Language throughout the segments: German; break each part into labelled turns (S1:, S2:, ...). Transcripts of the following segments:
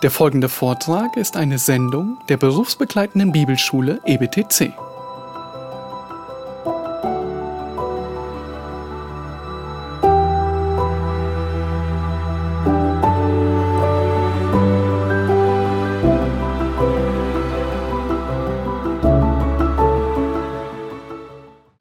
S1: Der folgende Vortrag ist eine Sendung der berufsbegleitenden Bibelschule EBTC.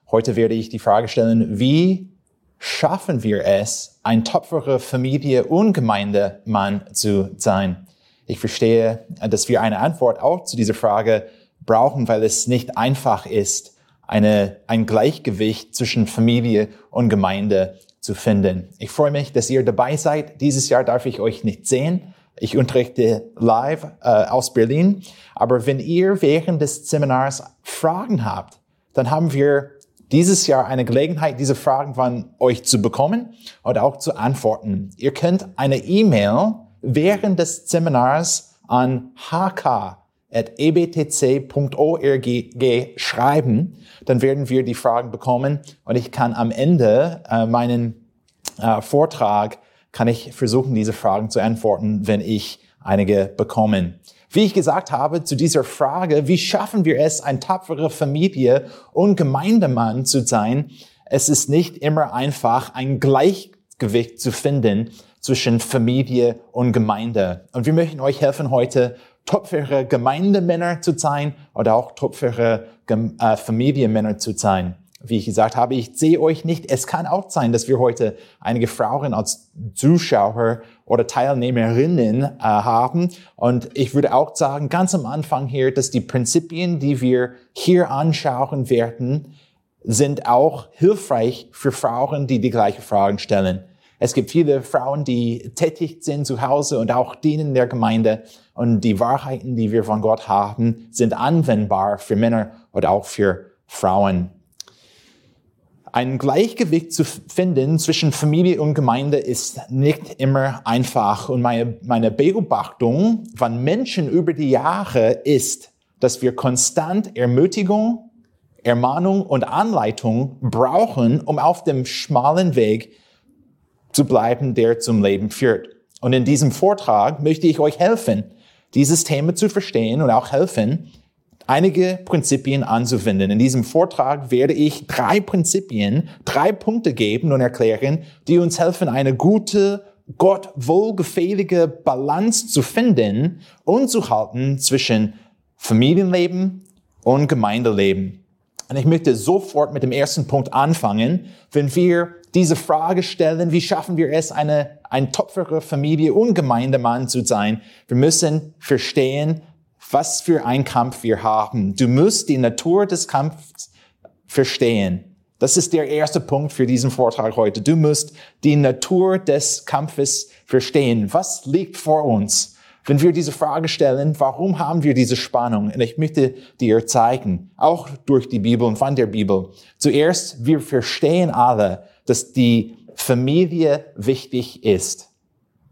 S2: Heute werde ich die Frage stellen, wie schaffen wir es, ein tapferer Familie und Gemeindemann zu sein? Ich verstehe, dass wir eine Antwort auch zu dieser Frage brauchen, weil es nicht einfach ist, eine, ein Gleichgewicht zwischen Familie und Gemeinde zu finden. Ich freue mich, dass ihr dabei seid. Dieses Jahr darf ich euch nicht sehen. Ich unterrichte live äh, aus Berlin. Aber wenn ihr während des Seminars Fragen habt, dann haben wir dieses Jahr eine Gelegenheit, diese Fragen von euch zu bekommen und auch zu antworten. Ihr könnt eine E-Mail während des Seminars an hk.ebtc.org schreiben, dann werden wir die Fragen bekommen und ich kann am Ende äh, meinen äh, Vortrag, kann ich versuchen, diese Fragen zu antworten, wenn ich einige bekomme. Wie ich gesagt habe, zu dieser Frage, wie schaffen wir es, ein tapfere Familie und Gemeindemann zu sein, es ist nicht immer einfach, ein Gleichgewicht zu finden zwischen Familie und Gemeinde. Und wir möchten euch helfen, heute tapfere Gemeindemänner zu sein oder auch tapfere äh, Familienmänner zu sein. Wie ich gesagt habe, ich sehe euch nicht. Es kann auch sein, dass wir heute einige Frauen als Zuschauer oder Teilnehmerinnen äh, haben. Und ich würde auch sagen, ganz am Anfang hier, dass die Prinzipien, die wir hier anschauen werden, sind auch hilfreich für Frauen, die die gleichen Fragen stellen. Es gibt viele Frauen, die tätig sind zu Hause und auch dienen der Gemeinde. Und die Wahrheiten, die wir von Gott haben, sind anwendbar für Männer oder auch für Frauen. Ein Gleichgewicht zu finden zwischen Familie und Gemeinde ist nicht immer einfach. Und meine, meine Beobachtung von Menschen über die Jahre ist, dass wir konstant Ermutigung, Ermahnung und Anleitung brauchen, um auf dem schmalen Weg zu bleiben, der zum Leben führt. Und in diesem Vortrag möchte ich euch helfen, dieses Thema zu verstehen und auch helfen, einige Prinzipien anzuwenden. In diesem Vortrag werde ich drei Prinzipien, drei Punkte geben und erklären, die uns helfen, eine gute, Gott wohlgefällige Balance zu finden und zu halten zwischen Familienleben und Gemeindeleben. Und ich möchte sofort mit dem ersten Punkt anfangen. Wenn wir diese Frage stellen, wie schaffen wir es, eine, ein tapfere Familie und Gemeindemann zu sein? Wir müssen verstehen, was für ein Kampf wir haben. Du musst die Natur des Kampfs verstehen. Das ist der erste Punkt für diesen Vortrag heute. Du musst die Natur des Kampfes verstehen. Was liegt vor uns? Wenn wir diese Frage stellen, warum haben wir diese Spannung? Und ich möchte dir zeigen, auch durch die Bibel und von der Bibel. Zuerst, wir verstehen alle, dass die Familie wichtig ist.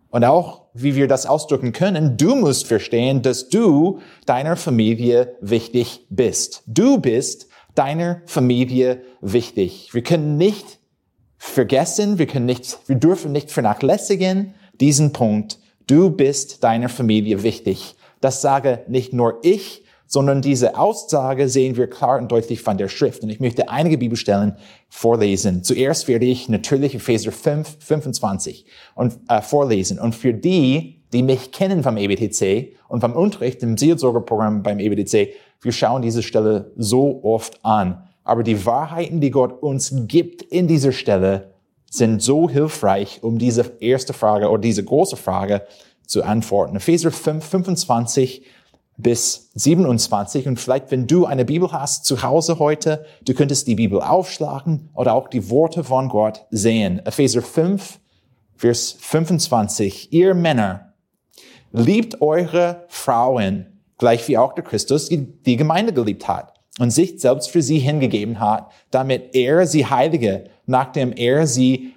S2: Und auch, wie wir das ausdrücken können, du musst verstehen, dass du deiner Familie wichtig bist. Du bist deiner Familie wichtig. Wir können nicht vergessen, wir können nicht, wir dürfen nicht vernachlässigen diesen Punkt, Du bist deiner Familie wichtig. Das sage nicht nur ich, sondern diese Aussage sehen wir klar und deutlich von der Schrift. Und ich möchte einige Bibelstellen vorlesen. Zuerst werde ich natürlich Epheser 5, 25 und, äh, vorlesen. Und für die, die mich kennen vom EBTC und vom Unterricht im Seelsorgerprogramm beim EBTC, wir schauen diese Stelle so oft an. Aber die Wahrheiten, die Gott uns gibt in dieser Stelle, sind so hilfreich, um diese erste Frage oder diese große Frage zu antworten. Epheser 5, 25 bis 27 und vielleicht, wenn du eine Bibel hast zu Hause heute, du könntest die Bibel aufschlagen oder auch die Worte von Gott sehen. Epheser 5, Vers 25. Ihr Männer, liebt eure Frauen, gleich wie auch der Christus die Gemeinde geliebt hat und sich selbst für sie hingegeben hat, damit er sie heilige, nachdem er sie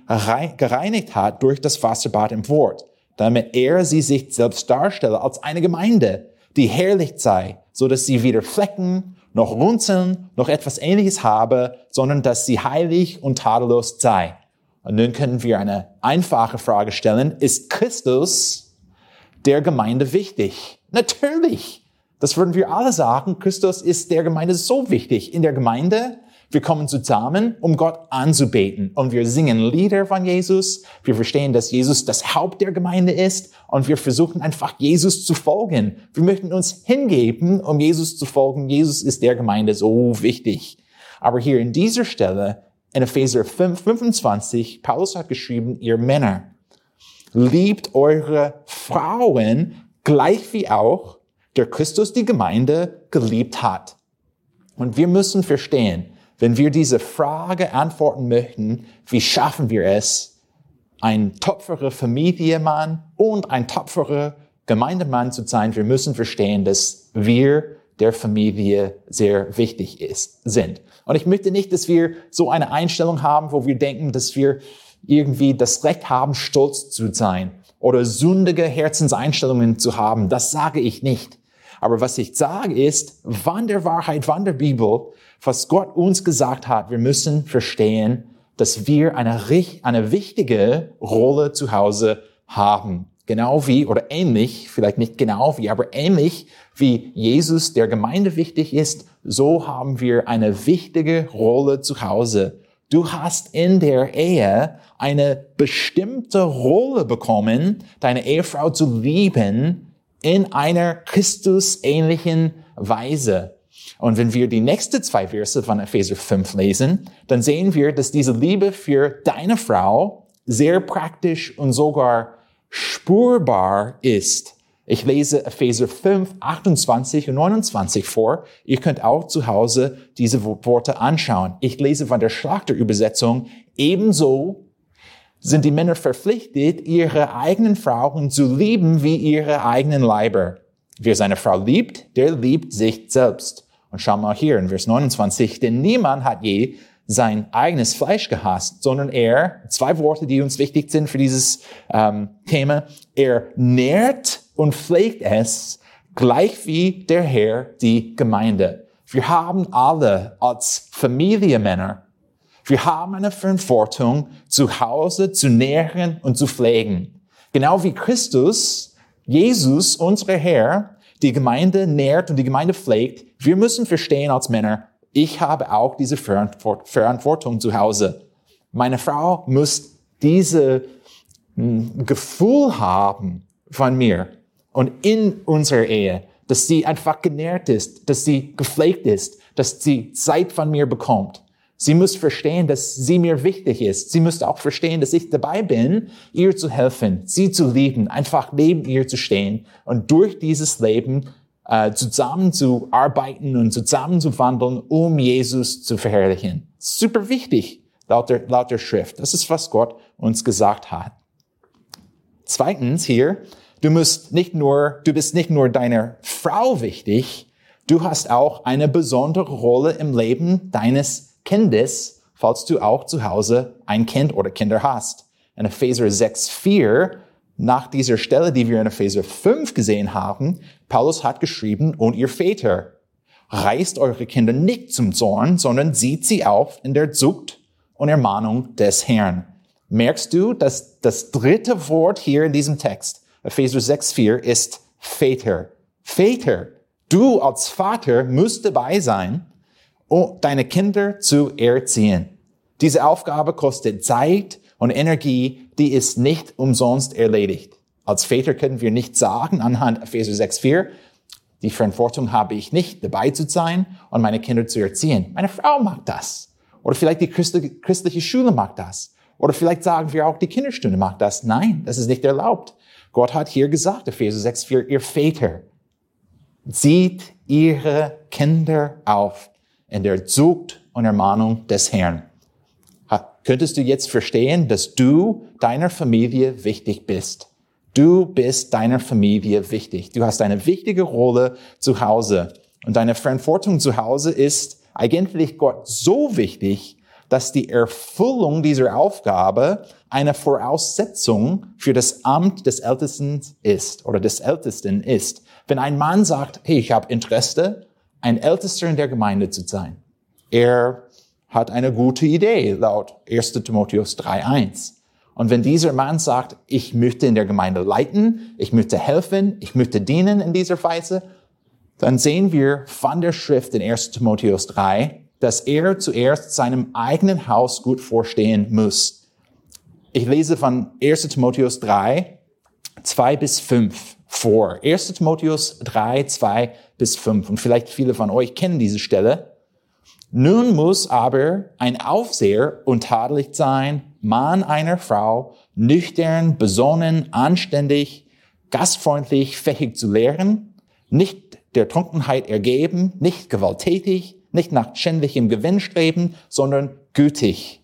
S2: gereinigt hat durch das Wasserbad im Wort, damit er sie sich selbst darstelle als eine Gemeinde, die herrlich sei, so dass sie weder Flecken noch Runzeln noch etwas ähnliches habe, sondern dass sie heilig und tadellos sei. Und nun können wir eine einfache Frage stellen. Ist Christus der Gemeinde wichtig? Natürlich. Das würden wir alle sagen. Christus ist der Gemeinde so wichtig. In der Gemeinde, wir kommen zusammen, um Gott anzubeten. Und wir singen Lieder von Jesus. Wir verstehen, dass Jesus das Haupt der Gemeinde ist. Und wir versuchen einfach Jesus zu folgen. Wir möchten uns hingeben, um Jesus zu folgen. Jesus ist der Gemeinde so wichtig. Aber hier in dieser Stelle, in Epheser 5, 25, Paulus hat geschrieben, ihr Männer, liebt eure Frauen gleich wie auch der Christus die Gemeinde geliebt hat. Und wir müssen verstehen, wenn wir diese Frage antworten möchten, wie schaffen wir es, ein tapferer Familienmann und ein tapferer Gemeindemann zu sein, wir müssen verstehen, dass wir der Familie sehr wichtig ist, sind. Und ich möchte nicht, dass wir so eine Einstellung haben, wo wir denken, dass wir irgendwie das Recht haben, stolz zu sein oder sündige Herzenseinstellungen zu haben. Das sage ich nicht. Aber was ich sage ist, wann der Wahrheit, wann der Bibel, was Gott uns gesagt hat, wir müssen verstehen, dass wir eine, eine wichtige Rolle zu Hause haben. Genau wie, oder ähnlich, vielleicht nicht genau wie, aber ähnlich wie Jesus der Gemeinde wichtig ist, so haben wir eine wichtige Rolle zu Hause. Du hast in der Ehe eine bestimmte Rolle bekommen, deine Ehefrau zu lieben in einer Christusähnlichen Weise. Und wenn wir die nächsten zwei Verse von Epheser 5 lesen, dann sehen wir, dass diese Liebe für deine Frau sehr praktisch und sogar spurbar ist. Ich lese Epheser 5, 28 und 29 vor. Ihr könnt auch zu Hause diese Worte anschauen. Ich lese von der Schlachterübersetzung. Ebenso sind die Männer verpflichtet, ihre eigenen Frauen zu lieben wie ihre eigenen Leiber. Wer seine Frau liebt, der liebt sich selbst. Und schau mal hier in Vers 29, denn niemand hat je sein eigenes Fleisch gehasst, sondern er, zwei Worte, die uns wichtig sind für dieses ähm, Thema, er nährt und pflegt es, gleich wie der Herr die Gemeinde. Wir haben alle als Familienmänner wir haben eine Verantwortung, zu Hause zu nähren und zu pflegen. Genau wie Christus, Jesus, unser Herr, die Gemeinde nährt und die Gemeinde pflegt. Wir müssen verstehen als Männer, ich habe auch diese Verantwortung zu Hause. Meine Frau muss diese hm, Gefühl haben von mir und in unserer Ehe, dass sie einfach genährt ist, dass sie gepflegt ist, dass sie Zeit von mir bekommt. Sie muss verstehen, dass sie mir wichtig ist. Sie muss auch verstehen, dass ich dabei bin, ihr zu helfen, sie zu lieben, einfach neben ihr zu stehen und durch dieses Leben äh, zusammen zu arbeiten und zusammen zu wandeln, um Jesus zu verherrlichen. Super wichtig, laut der, laut der Schrift. Das ist, was Gott uns gesagt hat. Zweitens hier, du musst nicht nur, du bist nicht nur deiner Frau wichtig, du hast auch eine besondere Rolle im Leben deines Kindes, falls du auch zu Hause ein Kind oder Kinder hast. In Epheser 6, 4, nach dieser Stelle, die wir in Epheser 5 gesehen haben, Paulus hat geschrieben, und ihr Väter, reißt eure Kinder nicht zum Zorn, sondern sieht sie auf in der Zucht und Ermahnung des Herrn. Merkst du, dass das dritte Wort hier in diesem Text, Epheser 6, 4, ist Väter. Väter. Du als Vater musst dabei sein, deine Kinder zu erziehen. Diese Aufgabe kostet Zeit und Energie, die ist nicht umsonst erledigt. Als Väter können wir nicht sagen anhand Epheser 6,4, die Verantwortung habe ich nicht, dabei zu sein und meine Kinder zu erziehen. Meine Frau mag das. Oder vielleicht die christliche Schule mag das. Oder vielleicht sagen wir auch, die Kinderstunde mag das. Nein, das ist nicht erlaubt. Gott hat hier gesagt, Epheser 6,4, ihr Väter, sieht ihre Kinder auf in der Zucht und Ermahnung des Herrn. Könntest du jetzt verstehen, dass du deiner Familie wichtig bist? Du bist deiner Familie wichtig. Du hast eine wichtige Rolle zu Hause. Und deine Verantwortung zu Hause ist eigentlich Gott so wichtig, dass die Erfüllung dieser Aufgabe eine Voraussetzung für das Amt des Ältesten ist oder des Ältesten ist. Wenn ein Mann sagt, hey, ich habe Interesse ein Ältester in der Gemeinde zu sein. Er hat eine gute Idee laut 1. Timotheus 3.1. Und wenn dieser Mann sagt, ich möchte in der Gemeinde leiten, ich möchte helfen, ich möchte dienen in dieser Weise, dann sehen wir von der Schrift in 1 Timotheus 3, dass er zuerst seinem eigenen Haus gut vorstehen muss. Ich lese von 1 Timotheus 3, 2 bis 5 vor. 1 Timotheus 3, 2 bis 5. Und vielleicht viele von euch kennen diese Stelle. Nun muss aber ein Aufseher untadelig sein, Mann einer Frau, nüchtern, besonnen, anständig, gastfreundlich, fähig zu lehren, nicht der Trunkenheit ergeben, nicht gewalttätig, nicht nach schändlichem Gewinn streben, sondern gütig,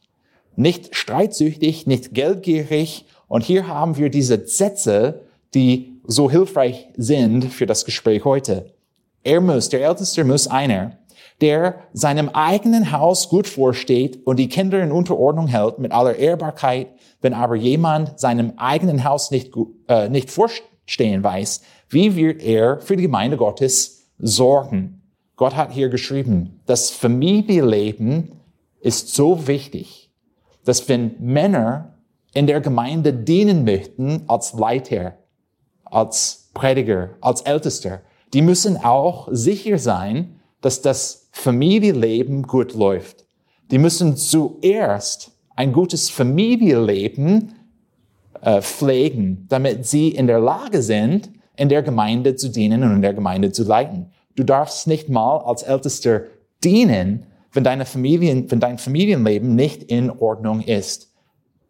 S2: nicht streitsüchtig, nicht geldgierig. Und hier haben wir diese Sätze, die so hilfreich sind für das Gespräch heute. Er muss, der Älteste muss einer, der seinem eigenen Haus gut vorsteht und die Kinder in Unterordnung hält mit aller Ehrbarkeit. Wenn aber jemand seinem eigenen Haus nicht, äh, nicht vorstehen weiß, wie wird er für die Gemeinde Gottes sorgen? Gott hat hier geschrieben, das Familienleben ist so wichtig, dass wenn Männer in der Gemeinde dienen möchten als Leiter, als Prediger, als Ältester, die müssen auch sicher sein, dass das Familienleben gut läuft. Die müssen zuerst ein gutes Familienleben äh, pflegen, damit sie in der Lage sind, in der Gemeinde zu dienen und in der Gemeinde zu leiten. Du darfst nicht mal als Ältester dienen, wenn deine Familien, wenn dein Familienleben nicht in Ordnung ist.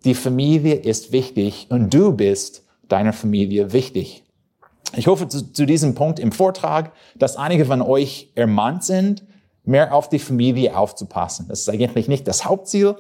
S2: Die Familie ist wichtig und du bist deiner Familie wichtig. Ich hoffe zu, zu diesem Punkt im Vortrag, dass einige von euch ermahnt sind, mehr auf die Familie aufzupassen. Das ist eigentlich nicht das Hauptziel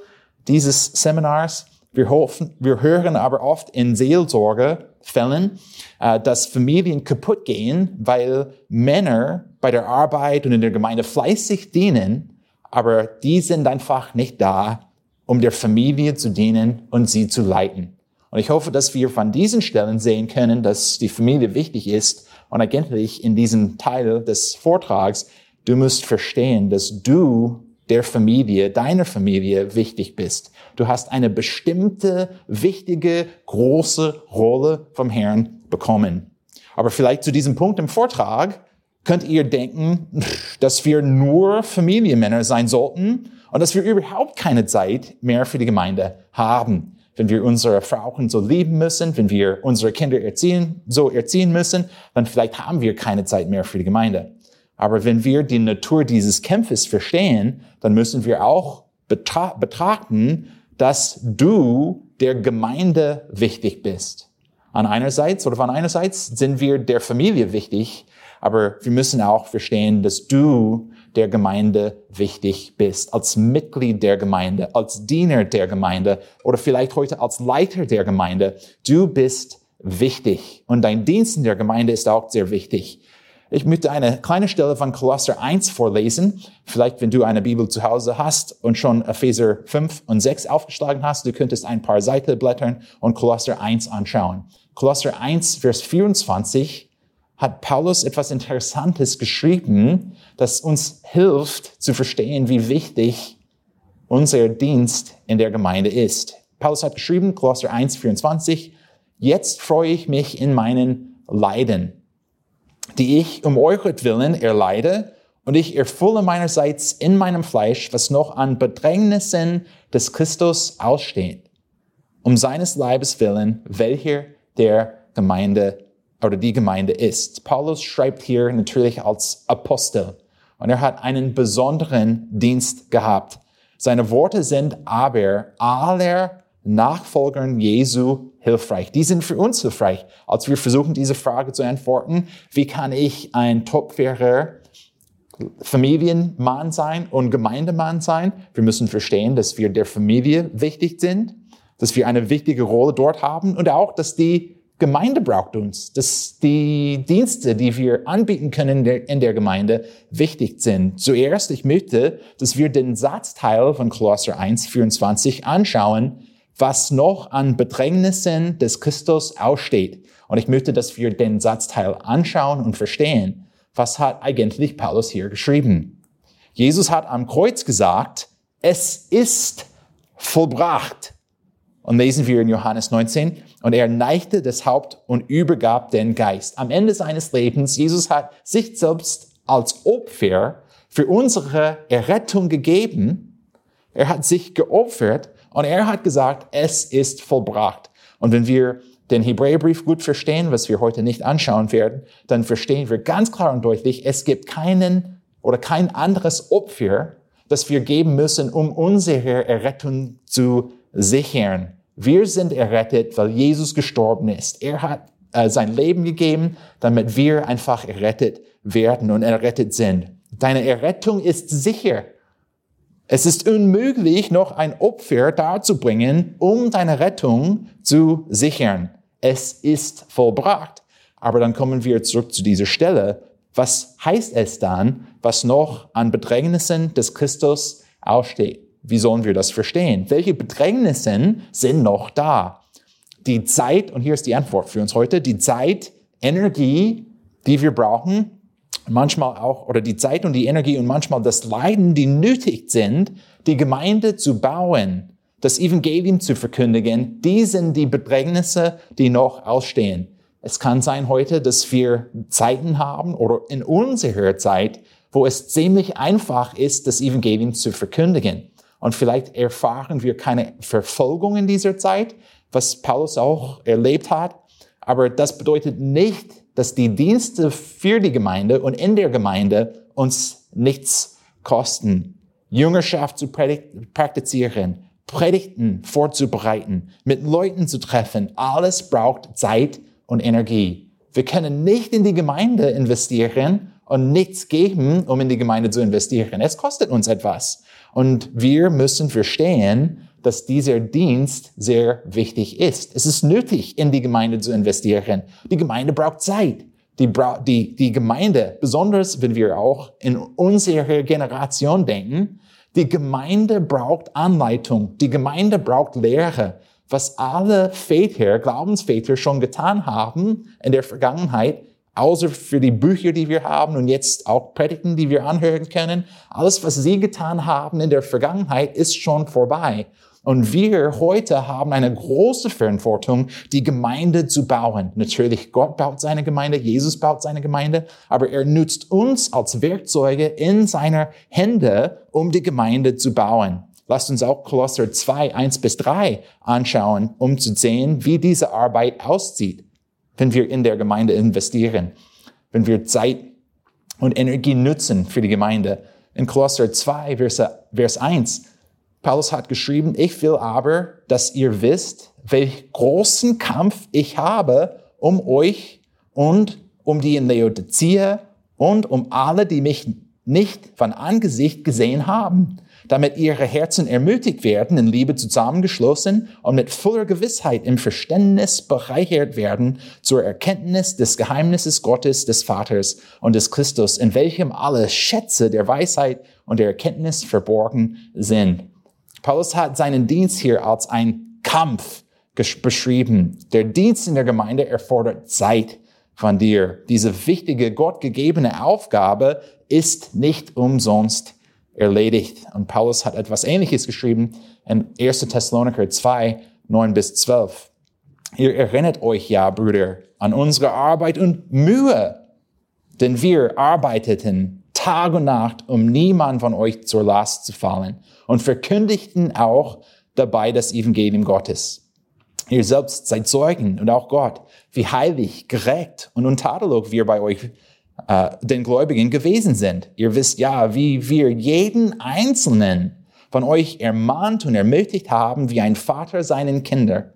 S2: dieses Seminars. Wir, hoffen, wir hören aber oft in Seelsorgefällen, äh, dass Familien kaputt gehen, weil Männer bei der Arbeit und in der Gemeinde fleißig dienen, aber die sind einfach nicht da, um der Familie zu dienen und sie zu leiten. Und ich hoffe, dass wir von diesen Stellen sehen können, dass die Familie wichtig ist. Und eigentlich in diesem Teil des Vortrags, du musst verstehen, dass du der Familie, deiner Familie wichtig bist. Du hast eine bestimmte, wichtige, große Rolle vom Herrn bekommen. Aber vielleicht zu diesem Punkt im Vortrag könnt ihr denken, dass wir nur Familienmänner sein sollten und dass wir überhaupt keine Zeit mehr für die Gemeinde haben wenn wir unsere Frauen so lieben müssen, wenn wir unsere Kinder erziehen, so erziehen müssen, dann vielleicht haben wir keine Zeit mehr für die Gemeinde. Aber wenn wir die Natur dieses Kämpfes verstehen, dann müssen wir auch betra betrachten, dass du der Gemeinde wichtig bist. An einerseits oder von einerseits sind wir der Familie wichtig, aber wir müssen auch verstehen, dass du der Gemeinde wichtig bist, als Mitglied der Gemeinde, als Diener der Gemeinde oder vielleicht heute als Leiter der Gemeinde. Du bist wichtig und dein Dienst in der Gemeinde ist auch sehr wichtig. Ich möchte eine kleine Stelle von Kolosser 1 vorlesen. Vielleicht, wenn du eine Bibel zu Hause hast und schon Epheser 5 und 6 aufgeschlagen hast, du könntest ein paar Seiten blättern und Kolosser 1 anschauen. Kolosser 1, Vers 24 hat Paulus etwas Interessantes geschrieben, das uns hilft zu verstehen, wie wichtig unser Dienst in der Gemeinde ist. Paulus hat geschrieben, Kolosser 1, 24, jetzt freue ich mich in meinen Leiden, die ich um euretwillen erleide, und ich erfülle meinerseits in meinem Fleisch, was noch an Bedrängnissen des Christus aussteht, um seines Leibes willen, welcher der Gemeinde oder die Gemeinde ist. Paulus schreibt hier natürlich als Apostel und er hat einen besonderen Dienst gehabt. Seine Worte sind aber aller Nachfolgern Jesu hilfreich. Die sind für uns hilfreich, als wir versuchen, diese Frage zu antworten. Wie kann ich ein topfairer Familienmann sein und Gemeindemann sein? Wir müssen verstehen, dass wir der Familie wichtig sind, dass wir eine wichtige Rolle dort haben und auch, dass die Gemeinde braucht uns, dass die Dienste, die wir anbieten können in der, in der, Gemeinde, wichtig sind. Zuerst, ich möchte, dass wir den Satzteil von Kolosser 1, 24 anschauen, was noch an Bedrängnissen des Christus aussteht. Und ich möchte, dass wir den Satzteil anschauen und verstehen, was hat eigentlich Paulus hier geschrieben. Jesus hat am Kreuz gesagt, es ist vollbracht. Und lesen wir in Johannes 19. Und er neigte das Haupt und übergab den Geist. Am Ende seines Lebens, Jesus hat sich selbst als Opfer für unsere Errettung gegeben. Er hat sich geopfert und er hat gesagt, es ist vollbracht. Und wenn wir den Hebräerbrief gut verstehen, was wir heute nicht anschauen werden, dann verstehen wir ganz klar und deutlich, es gibt keinen oder kein anderes Opfer, das wir geben müssen, um unsere Errettung zu sichern. Wir sind errettet, weil Jesus gestorben ist. Er hat äh, sein Leben gegeben, damit wir einfach errettet werden und errettet sind. Deine Errettung ist sicher. Es ist unmöglich, noch ein Opfer darzubringen, um deine Rettung zu sichern. Es ist vollbracht. Aber dann kommen wir zurück zu dieser Stelle. Was heißt es dann, was noch an Bedrängnissen des Christus aussteht? Wie sollen wir das verstehen? Welche Bedrängnisse sind noch da? Die Zeit, und hier ist die Antwort für uns heute, die Zeit, Energie, die wir brauchen, manchmal auch, oder die Zeit und die Energie und manchmal das Leiden, die nötig sind, die Gemeinde zu bauen, das Evangelium zu verkündigen, die sind die Bedrängnisse, die noch ausstehen. Es kann sein heute, dass wir Zeiten haben oder in unserer Zeit, wo es ziemlich einfach ist, das Evangelium zu verkündigen. Und vielleicht erfahren wir keine Verfolgung in dieser Zeit, was Paulus auch erlebt hat. Aber das bedeutet nicht, dass die Dienste für die Gemeinde und in der Gemeinde uns nichts kosten. Jüngerschaft zu praktizieren, Predigten vorzubereiten, mit Leuten zu treffen, alles braucht Zeit und Energie. Wir können nicht in die Gemeinde investieren und nichts geben, um in die Gemeinde zu investieren. Es kostet uns etwas. Und wir müssen verstehen, dass dieser Dienst sehr wichtig ist. Es ist nötig, in die Gemeinde zu investieren. Die Gemeinde braucht Zeit. Die, die, die Gemeinde, besonders wenn wir auch in unsere Generation denken, die Gemeinde braucht Anleitung. Die Gemeinde braucht Lehre. Was alle Väter, Glaubensväter schon getan haben in der Vergangenheit, außer für die Bücher, die wir haben und jetzt auch Predigten, die wir anhören können. Alles, was sie getan haben in der Vergangenheit, ist schon vorbei. Und wir heute haben eine große Verantwortung, die Gemeinde zu bauen. Natürlich, Gott baut seine Gemeinde, Jesus baut seine Gemeinde, aber er nutzt uns als Werkzeuge in seiner Hände, um die Gemeinde zu bauen. Lasst uns auch Kolosser 2, 1 bis 3 anschauen, um zu sehen, wie diese Arbeit aussieht, wenn wir in der Gemeinde investieren, wenn wir Zeit und Energie nutzen für die Gemeinde. In Kolosser 2, Vers 1 Paulus hat geschrieben, ich will aber, dass ihr wisst, welch großen Kampf ich habe um euch und um die in Laodicea und um alle, die mich nicht von Angesicht gesehen haben, damit ihre Herzen ermutigt werden, in Liebe zusammengeschlossen und mit voller Gewissheit im Verständnis bereichert werden zur Erkenntnis des Geheimnisses Gottes, des Vaters und des Christus, in welchem alle Schätze der Weisheit und der Erkenntnis verborgen sind. Paulus hat seinen Dienst hier als ein Kampf beschrieben. Der Dienst in der Gemeinde erfordert Zeit von dir. Diese wichtige, gottgegebene Aufgabe ist nicht umsonst erledigt. Und Paulus hat etwas Ähnliches geschrieben in 1. Thessaloniker 2, 9 bis 12. Ihr erinnert euch ja, Brüder, an unsere Arbeit und Mühe, denn wir arbeiteten Tag und Nacht, um niemand von euch zur Last zu fallen und verkündigten auch dabei das Evangelium Gottes. Ihr selbst seid Zeugen und auch Gott, wie heilig, gerecht und untadelig wir bei euch, äh, den Gläubigen, gewesen sind. Ihr wisst ja, wie wir jeden Einzelnen von euch ermahnt und ermutigt haben, wie ein Vater seinen Kindern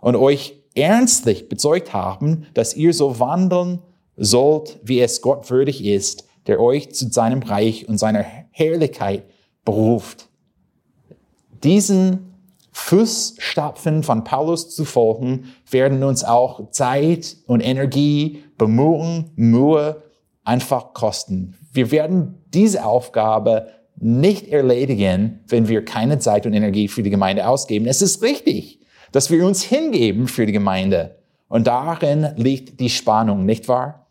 S2: und euch ernstlich bezeugt haben, dass ihr so wandeln sollt, wie es Gott würdig ist, der euch zu seinem Reich und seiner Herrlichkeit beruft. Diesen Fußstapfen von Paulus zu folgen, werden uns auch Zeit und Energie, Bemühungen, Mühe einfach kosten. Wir werden diese Aufgabe nicht erledigen, wenn wir keine Zeit und Energie für die Gemeinde ausgeben. Es ist richtig, dass wir uns hingeben für die Gemeinde. Und darin liegt die Spannung, nicht wahr?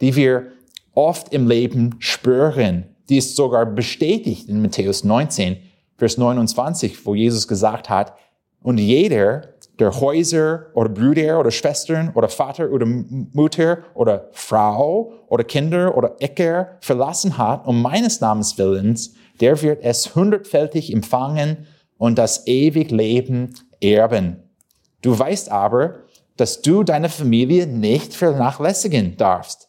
S2: Die wir oft im Leben spüren. Die ist sogar bestätigt in Matthäus 19, Vers 29, wo Jesus gesagt hat, und jeder, der Häuser oder Brüder oder Schwestern oder Vater oder Mutter oder Frau oder Kinder oder Äcker verlassen hat, um meines Namens willens, der wird es hundertfältig empfangen und das ewig Leben erben. Du weißt aber, dass du deine Familie nicht vernachlässigen darfst.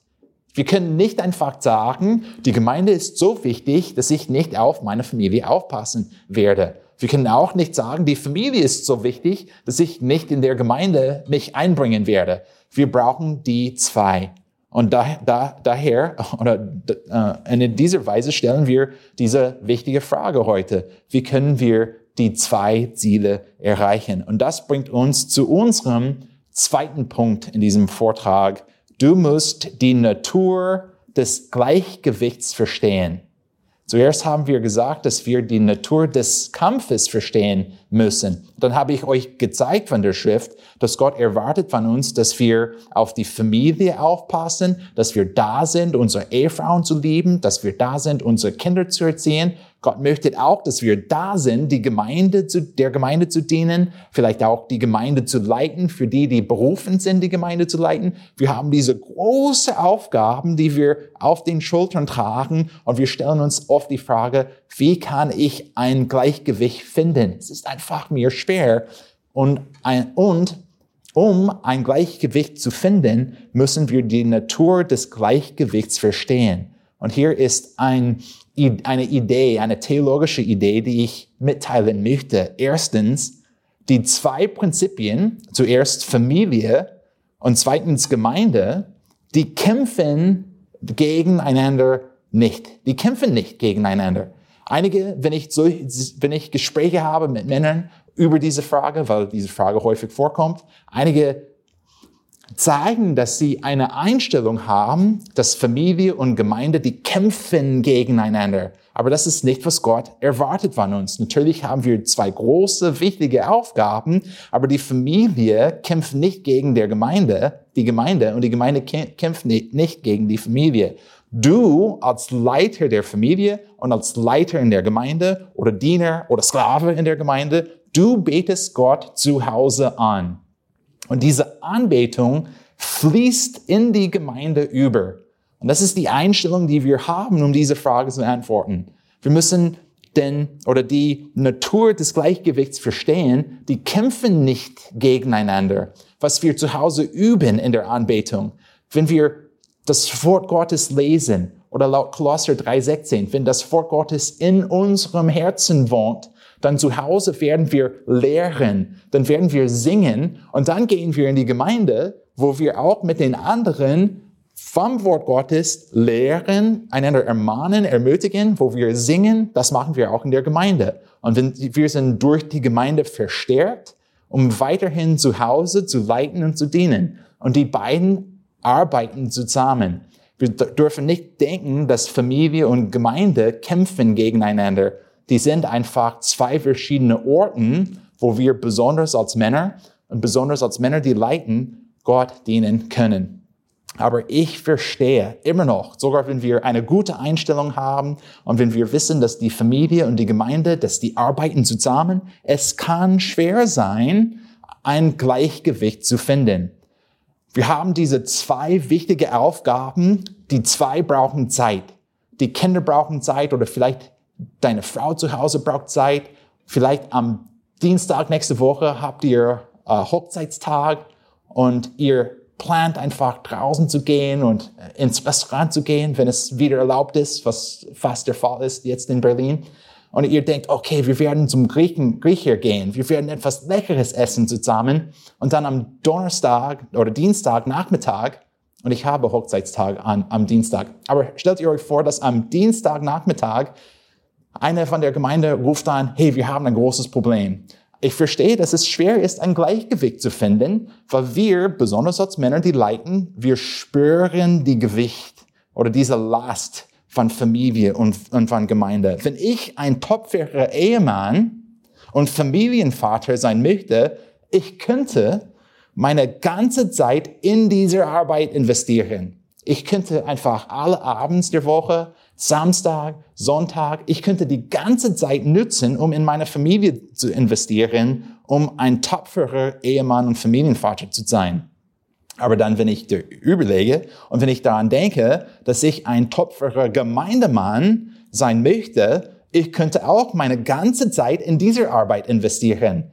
S2: Wir können nicht einfach sagen, die Gemeinde ist so wichtig, dass ich nicht auf meine Familie aufpassen werde. Wir können auch nicht sagen, die Familie ist so wichtig, dass ich nicht in der Gemeinde mich einbringen werde. Wir brauchen die zwei. Und da, da, daher, oder äh, in dieser Weise stellen wir diese wichtige Frage heute. Wie können wir die zwei Ziele erreichen? Und das bringt uns zu unserem zweiten Punkt in diesem Vortrag. Du musst die Natur des Gleichgewichts verstehen. Zuerst haben wir gesagt, dass wir die Natur des Kampfes verstehen müssen. Dann habe ich euch gezeigt von der Schrift, dass Gott erwartet von uns, dass wir auf die Familie aufpassen, dass wir da sind, unsere Ehefrauen zu lieben, dass wir da sind, unsere Kinder zu erziehen, Gott möchte auch, dass wir da sind, die Gemeinde zu, der Gemeinde zu dienen, vielleicht auch die Gemeinde zu leiten, für die, die berufen sind, die Gemeinde zu leiten. Wir haben diese große Aufgaben, die wir auf den Schultern tragen und wir stellen uns oft die Frage, wie kann ich ein Gleichgewicht finden? Es ist einfach mir schwer und, ein, und um ein Gleichgewicht zu finden, müssen wir die Natur des Gleichgewichts verstehen. Und hier ist ein eine Idee, eine theologische Idee, die ich mitteilen möchte. Erstens, die zwei Prinzipien, zuerst Familie und zweitens Gemeinde, die kämpfen gegeneinander nicht. Die kämpfen nicht gegeneinander. Einige, wenn ich, so, wenn ich Gespräche habe mit Männern über diese Frage, weil diese Frage häufig vorkommt, einige zeigen, dass sie eine Einstellung haben, dass Familie und Gemeinde, die kämpfen gegeneinander. Aber das ist nicht, was Gott erwartet von uns. Natürlich haben wir zwei große, wichtige Aufgaben, aber die Familie kämpft nicht gegen der Gemeinde, die Gemeinde, und die Gemeinde kämpft nicht gegen die Familie. Du als Leiter der Familie und als Leiter in der Gemeinde oder Diener oder Sklave in der Gemeinde, du betest Gott zu Hause an. Und diese Anbetung fließt in die Gemeinde über. Und das ist die Einstellung, die wir haben, um diese Frage zu beantworten. Wir müssen denn, oder die Natur des Gleichgewichts verstehen, die kämpfen nicht gegeneinander. Was wir zu Hause üben in der Anbetung. Wenn wir das Wort Gottes lesen, oder laut Kolosser 3,16, wenn das Wort Gottes in unserem Herzen wohnt, dann zu Hause werden wir lehren, dann werden wir singen und dann gehen wir in die Gemeinde, wo wir auch mit den anderen vom Wort Gottes lehren, einander ermahnen, ermutigen, wo wir singen, das machen wir auch in der Gemeinde. Und wir sind durch die Gemeinde verstärkt, um weiterhin zu Hause zu leiten und zu dienen. Und die beiden arbeiten zusammen. Wir dürfen nicht denken, dass Familie und Gemeinde kämpfen gegeneinander, die sind einfach zwei verschiedene Orten, wo wir besonders als Männer und besonders als Männer, die leiten, Gott dienen können. Aber ich verstehe immer noch, sogar wenn wir eine gute Einstellung haben und wenn wir wissen, dass die Familie und die Gemeinde, dass die arbeiten zusammen, es kann schwer sein, ein Gleichgewicht zu finden. Wir haben diese zwei wichtige Aufgaben. Die zwei brauchen Zeit. Die Kinder brauchen Zeit oder vielleicht deine Frau zu Hause braucht Zeit. Vielleicht am Dienstag nächste Woche habt ihr äh, Hochzeitstag und ihr plant einfach draußen zu gehen und äh, ins Restaurant zu gehen, wenn es wieder erlaubt ist, was fast der Fall ist jetzt in Berlin. Und ihr denkt, okay, wir werden zum Griechen, Griecher gehen, wir werden etwas Leckeres essen zusammen. Und dann am Donnerstag oder Dienstag Nachmittag, und ich habe Hochzeitstag an, am Dienstag, aber stellt ihr euch vor, dass am Dienstag Nachmittag einer von der Gemeinde ruft an, hey, wir haben ein großes Problem. Ich verstehe, dass es schwer ist, ein Gleichgewicht zu finden, weil wir, besonders als Männer, die leiten, wir spüren die Gewicht oder diese Last von Familie und, und von Gemeinde. Wenn ich ein topferer Ehemann und Familienvater sein möchte, ich könnte meine ganze Zeit in diese Arbeit investieren. Ich könnte einfach alle Abends der Woche Samstag, Sonntag. Ich könnte die ganze Zeit nutzen, um in meine Familie zu investieren, um ein tapferer Ehemann und Familienvater zu sein. Aber dann, wenn ich überlege und wenn ich daran denke, dass ich ein tapferer Gemeindemann sein möchte, ich könnte auch meine ganze Zeit in diese Arbeit investieren.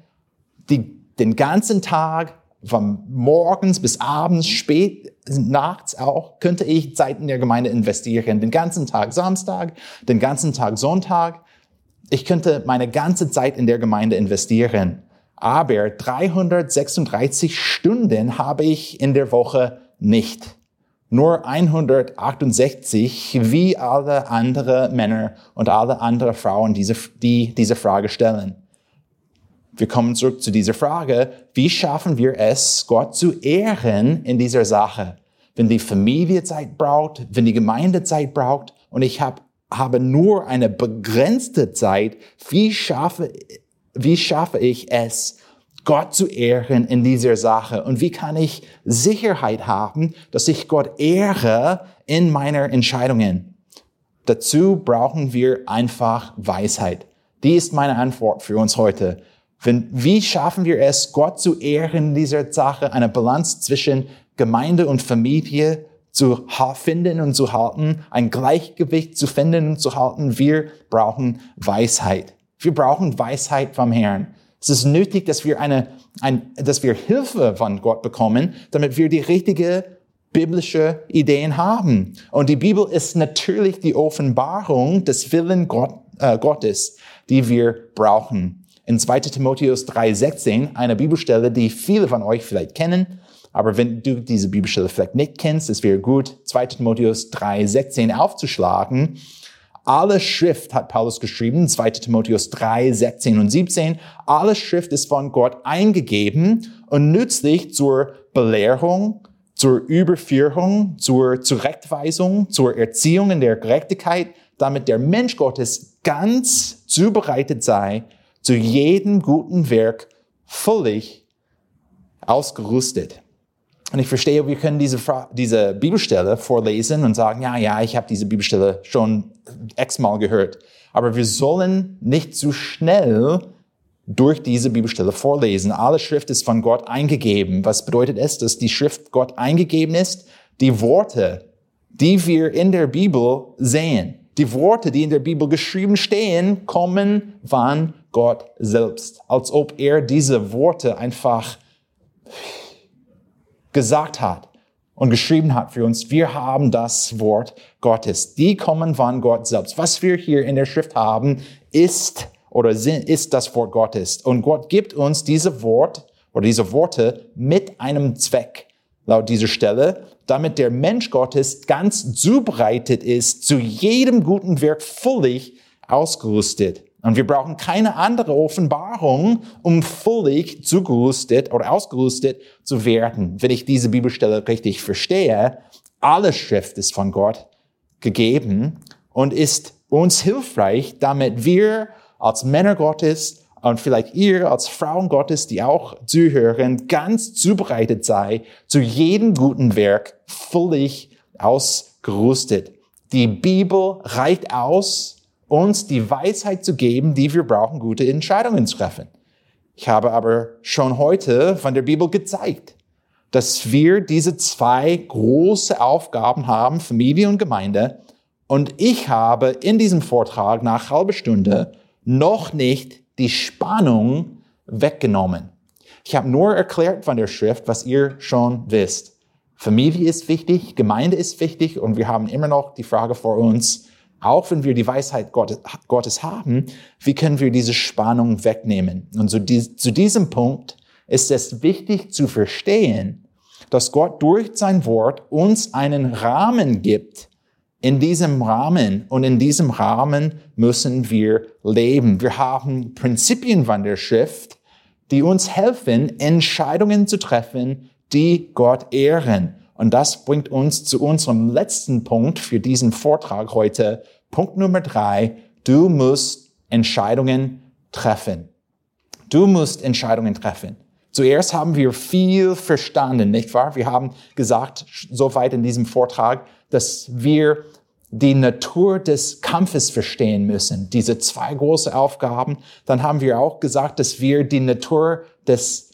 S2: Die, den ganzen Tag, von morgens bis abends, spät, nachts auch, könnte ich Zeit in der Gemeinde investieren. Den ganzen Tag Samstag, den ganzen Tag Sonntag. Ich könnte meine ganze Zeit in der Gemeinde investieren. Aber 336 Stunden habe ich in der Woche nicht. Nur 168, wie alle andere Männer und alle andere Frauen, diese, die diese Frage stellen. Wir kommen zurück zu dieser Frage, wie schaffen wir es, Gott zu ehren in dieser Sache? Wenn die Familie Zeit braucht, wenn die Gemeinde Zeit braucht und ich hab, habe nur eine begrenzte Zeit, wie schaffe, wie schaffe ich es, Gott zu ehren in dieser Sache? Und wie kann ich Sicherheit haben, dass ich Gott ehre in meiner Entscheidungen? Dazu brauchen wir einfach Weisheit. Die ist meine Antwort für uns heute. Wenn, wie schaffen wir es, Gott zu ehren in dieser Sache, eine Balance zwischen Gemeinde und Familie zu finden und zu halten, ein Gleichgewicht zu finden und zu halten? Wir brauchen Weisheit. Wir brauchen Weisheit vom Herrn. Es ist nötig, dass wir eine, ein, dass wir Hilfe von Gott bekommen, damit wir die richtige biblische Ideen haben. Und die Bibel ist natürlich die Offenbarung des Willen Gott, äh, Gottes, die wir brauchen in 2 Timotheus 3,16, eine Bibelstelle, die viele von euch vielleicht kennen. Aber wenn du diese Bibelstelle vielleicht nicht kennst, es wäre gut, 2 Timotheus 3,16 aufzuschlagen. Alle Schrift hat Paulus geschrieben, 2 Timotheus 3, 16 und 17. Alle Schrift ist von Gott eingegeben und nützlich zur Belehrung, zur Überführung, zur Zurechtweisung, zur Erziehung in der Gerechtigkeit, damit der Mensch Gottes ganz zubereitet sei, zu jedem guten Werk völlig ausgerüstet. Und ich verstehe, wir können diese, diese Bibelstelle vorlesen und sagen, ja, ja, ich habe diese Bibelstelle schon x-mal gehört. Aber wir sollen nicht zu schnell durch diese Bibelstelle vorlesen. Alle Schrift ist von Gott eingegeben. Was bedeutet es, dass die Schrift Gott eingegeben ist? Die Worte, die wir in der Bibel sehen, die Worte, die in der Bibel geschrieben stehen, kommen von Gott selbst. Als ob er diese Worte einfach gesagt hat und geschrieben hat für uns. Wir haben das Wort Gottes. Die kommen von Gott selbst. Was wir hier in der Schrift haben, ist oder ist das Wort Gottes. Und Gott gibt uns diese Wort oder diese Worte mit einem Zweck. Laut dieser Stelle, damit der Mensch Gottes ganz zubereitet ist, zu jedem guten Werk völlig ausgerüstet. Und wir brauchen keine andere Offenbarung, um völlig zugerüstet oder ausgerüstet zu werden. Wenn ich diese Bibelstelle richtig verstehe, alle Schrift ist von Gott gegeben und ist uns hilfreich, damit wir als Männer Gottes und vielleicht ihr als Frauen Gottes, die auch zuhören, ganz zubereitet sei, zu jedem guten Werk völlig ausgerüstet. Die Bibel reicht aus, uns die Weisheit zu geben, die wir brauchen, gute Entscheidungen zu treffen. Ich habe aber schon heute von der Bibel gezeigt, dass wir diese zwei große Aufgaben haben, Familie und Gemeinde. Und ich habe in diesem Vortrag nach halber Stunde noch nicht die Spannung weggenommen. Ich habe nur erklärt von der Schrift, was ihr schon wisst. Familie ist wichtig, Gemeinde ist wichtig und wir haben immer noch die Frage vor uns, auch wenn wir die Weisheit Gottes haben, wie können wir diese Spannung wegnehmen? Und zu, diesem Punkt ist es wichtig zu verstehen, dass Gott durch sein Wort uns einen Rahmen gibt. In diesem Rahmen und in diesem Rahmen müssen wir leben. Wir haben Prinzipien von der Schrift, die uns helfen, Entscheidungen zu treffen, die Gott ehren. Und das bringt uns zu unserem letzten Punkt für diesen Vortrag heute. Punkt Nummer drei. Du musst Entscheidungen treffen. Du musst Entscheidungen treffen. Zuerst haben wir viel verstanden, nicht wahr? Wir haben gesagt, soweit in diesem Vortrag, dass wir die Natur des Kampfes verstehen müssen. Diese zwei große Aufgaben. Dann haben wir auch gesagt, dass wir die Natur des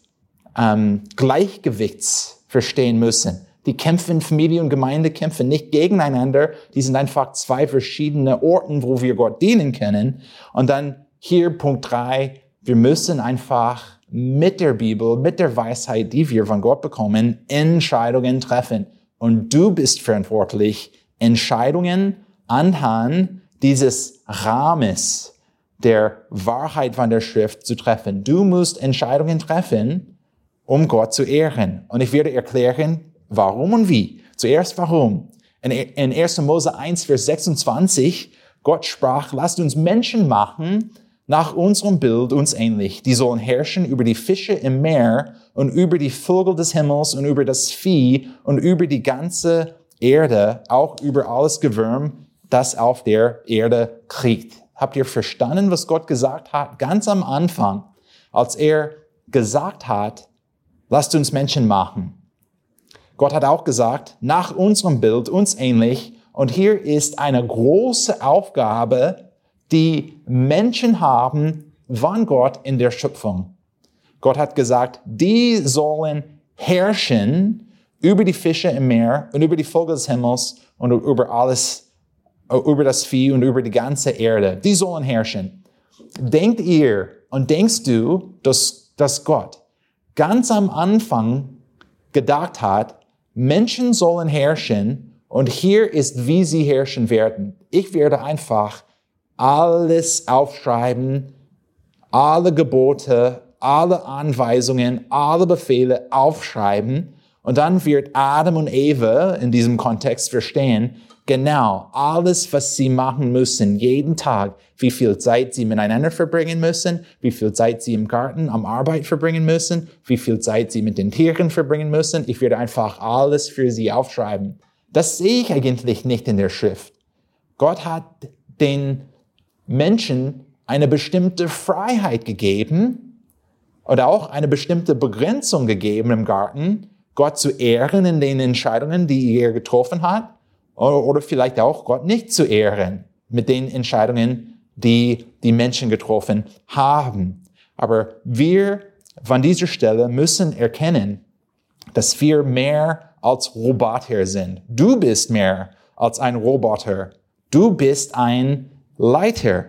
S2: ähm, Gleichgewichts verstehen müssen. Die kämpfen Familie und Gemeinde kämpfen nicht gegeneinander. Die sind einfach zwei verschiedene Orten, wo wir Gott dienen können. Und dann hier Punkt drei. Wir müssen einfach mit der Bibel, mit der Weisheit, die wir von Gott bekommen, Entscheidungen treffen. Und du bist verantwortlich, Entscheidungen anhand dieses Rahmens der Wahrheit von der Schrift zu treffen. Du musst Entscheidungen treffen, um Gott zu ehren. Und ich werde erklären, warum und wie. Zuerst warum. In 1. Mose 1, Vers 26, Gott sprach, lasst uns Menschen machen, nach unserem Bild uns ähnlich. Die sollen herrschen über die Fische im Meer und über die Vögel des Himmels und über das Vieh und über die ganze Erde, auch über alles Gewürm, das auf der Erde kriegt. Habt ihr verstanden, was Gott gesagt hat? Ganz am Anfang, als er gesagt hat, lasst uns Menschen machen. Gott hat auch gesagt, nach unserem Bild uns ähnlich. Und hier ist eine große Aufgabe, die Menschen haben von Gott in der Schöpfung. Gott hat gesagt, die sollen herrschen über die Fische im Meer und über die Vögel des Himmels und über alles, über das Vieh und über die ganze Erde. Die sollen herrschen. Denkt ihr und denkst du, dass, dass Gott ganz am Anfang gedacht hat, Menschen sollen herrschen und hier ist, wie sie herrschen werden. Ich werde einfach alles aufschreiben, alle Gebote, alle Anweisungen, alle Befehle aufschreiben und dann wird Adam und Eva in diesem Kontext verstehen, genau alles, was sie machen müssen, jeden Tag, wie viel Zeit sie miteinander verbringen müssen, wie viel Zeit sie im Garten am Arbeit verbringen müssen, wie viel Zeit sie mit den Tieren verbringen müssen. Ich werde einfach alles für sie aufschreiben. Das sehe ich eigentlich nicht in der Schrift. Gott hat den Menschen eine bestimmte Freiheit gegeben oder auch eine bestimmte Begrenzung gegeben im Garten, Gott zu ehren in den Entscheidungen, die er getroffen hat, oder vielleicht auch Gott nicht zu ehren mit den Entscheidungen, die die Menschen getroffen haben. Aber wir von dieser Stelle müssen erkennen, dass wir mehr als Roboter sind. Du bist mehr als ein Roboter. Du bist ein Leiter.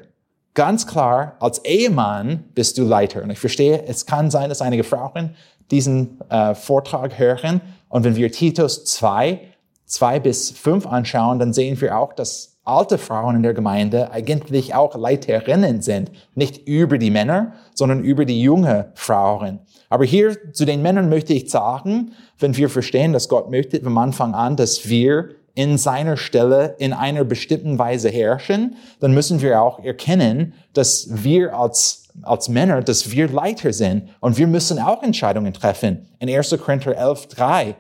S2: Ganz klar, als Ehemann bist du Leiter. Und ich verstehe, es kann sein, dass einige Frauen diesen äh, Vortrag hören. Und wenn wir Titus 2, 2 bis 5 anschauen, dann sehen wir auch, dass alte Frauen in der Gemeinde eigentlich auch Leiterinnen sind. Nicht über die Männer, sondern über die junge Frauen. Aber hier zu den Männern möchte ich sagen, wenn wir verstehen, dass Gott möchte vom Anfang an, dass wir in seiner Stelle in einer bestimmten Weise herrschen, dann müssen wir auch erkennen, dass wir als als Männer, dass wir Leiter sind und wir müssen auch Entscheidungen treffen. In 1. Korinther 11, 3,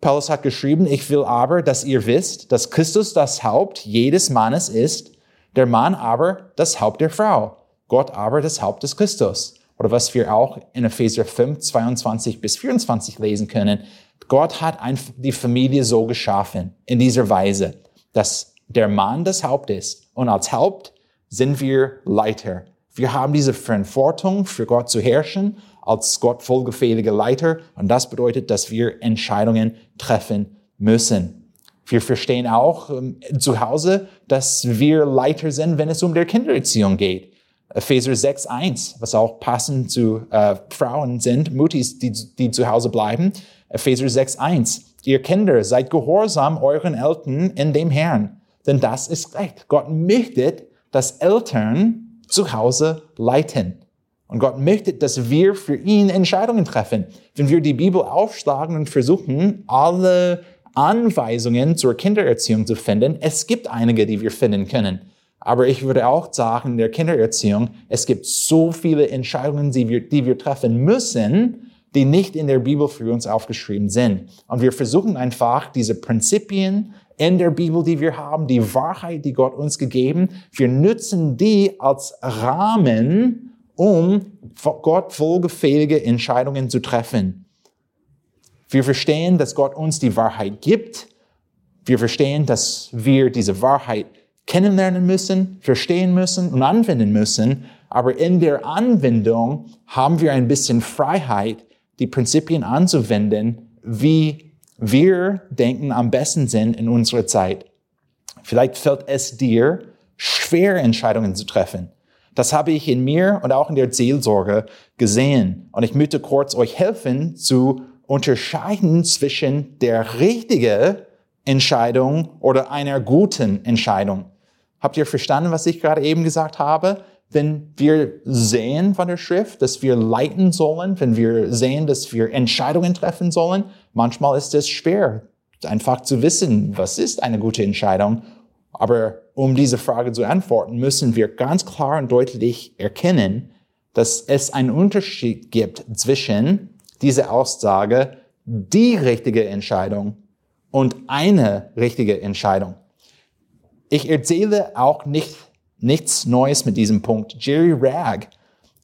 S2: Paulus hat geschrieben, ich will aber, dass ihr wisst, dass Christus das Haupt jedes Mannes ist, der Mann aber das Haupt der Frau, Gott aber das Haupt des Christus. Oder was wir auch in Epheser 5, 22 bis 24 lesen können. Gott hat die Familie so geschaffen, in dieser Weise, dass der Mann das Haupt ist. Und als Haupt sind wir Leiter. Wir haben diese Verantwortung, für Gott zu herrschen, als Gott vollgefähige Leiter. Und das bedeutet, dass wir Entscheidungen treffen müssen. Wir verstehen auch ähm, zu Hause, dass wir Leiter sind, wenn es um der Kindererziehung geht. Epheser 6.1, was auch passend zu äh, Frauen sind, Mutis, die, die zu Hause bleiben. Epheser 6.1, ihr Kinder, seid gehorsam euren Eltern in dem Herrn, denn das ist recht. Gott möchte, dass Eltern zu Hause leiten. Und Gott möchte, dass wir für ihn Entscheidungen treffen. Wenn wir die Bibel aufschlagen und versuchen, alle Anweisungen zur Kindererziehung zu finden, es gibt einige, die wir finden können. Aber ich würde auch sagen, in der Kindererziehung, es gibt so viele Entscheidungen, die wir, die wir treffen müssen, die nicht in der Bibel für uns aufgeschrieben sind. Und wir versuchen einfach, diese Prinzipien in der Bibel, die wir haben, die Wahrheit, die Gott uns gegeben, wir nutzen die als Rahmen, um Gott wohlgefällige Entscheidungen zu treffen. Wir verstehen, dass Gott uns die Wahrheit gibt Wir verstehen, dass wir diese Wahrheit kennenlernen müssen, verstehen müssen und anwenden müssen. Aber in der Anwendung haben wir ein bisschen Freiheit, die Prinzipien anzuwenden, wie wir denken am besten sind in unserer Zeit. Vielleicht fällt es dir schwer, Entscheidungen zu treffen. Das habe ich in mir und auch in der Seelsorge gesehen. Und ich möchte kurz euch helfen zu unterscheiden zwischen der richtigen Entscheidung oder einer guten Entscheidung. Habt ihr verstanden, was ich gerade eben gesagt habe? Wenn wir sehen von der Schrift, dass wir leiten sollen, wenn wir sehen, dass wir Entscheidungen treffen sollen, manchmal ist es schwer, einfach zu wissen, was ist eine gute Entscheidung. Aber um diese Frage zu antworten, müssen wir ganz klar und deutlich erkennen, dass es einen Unterschied gibt zwischen dieser Aussage, die richtige Entscheidung und eine richtige Entscheidung. Ich erzähle auch nicht, nichts Neues mit diesem Punkt. Jerry Ragg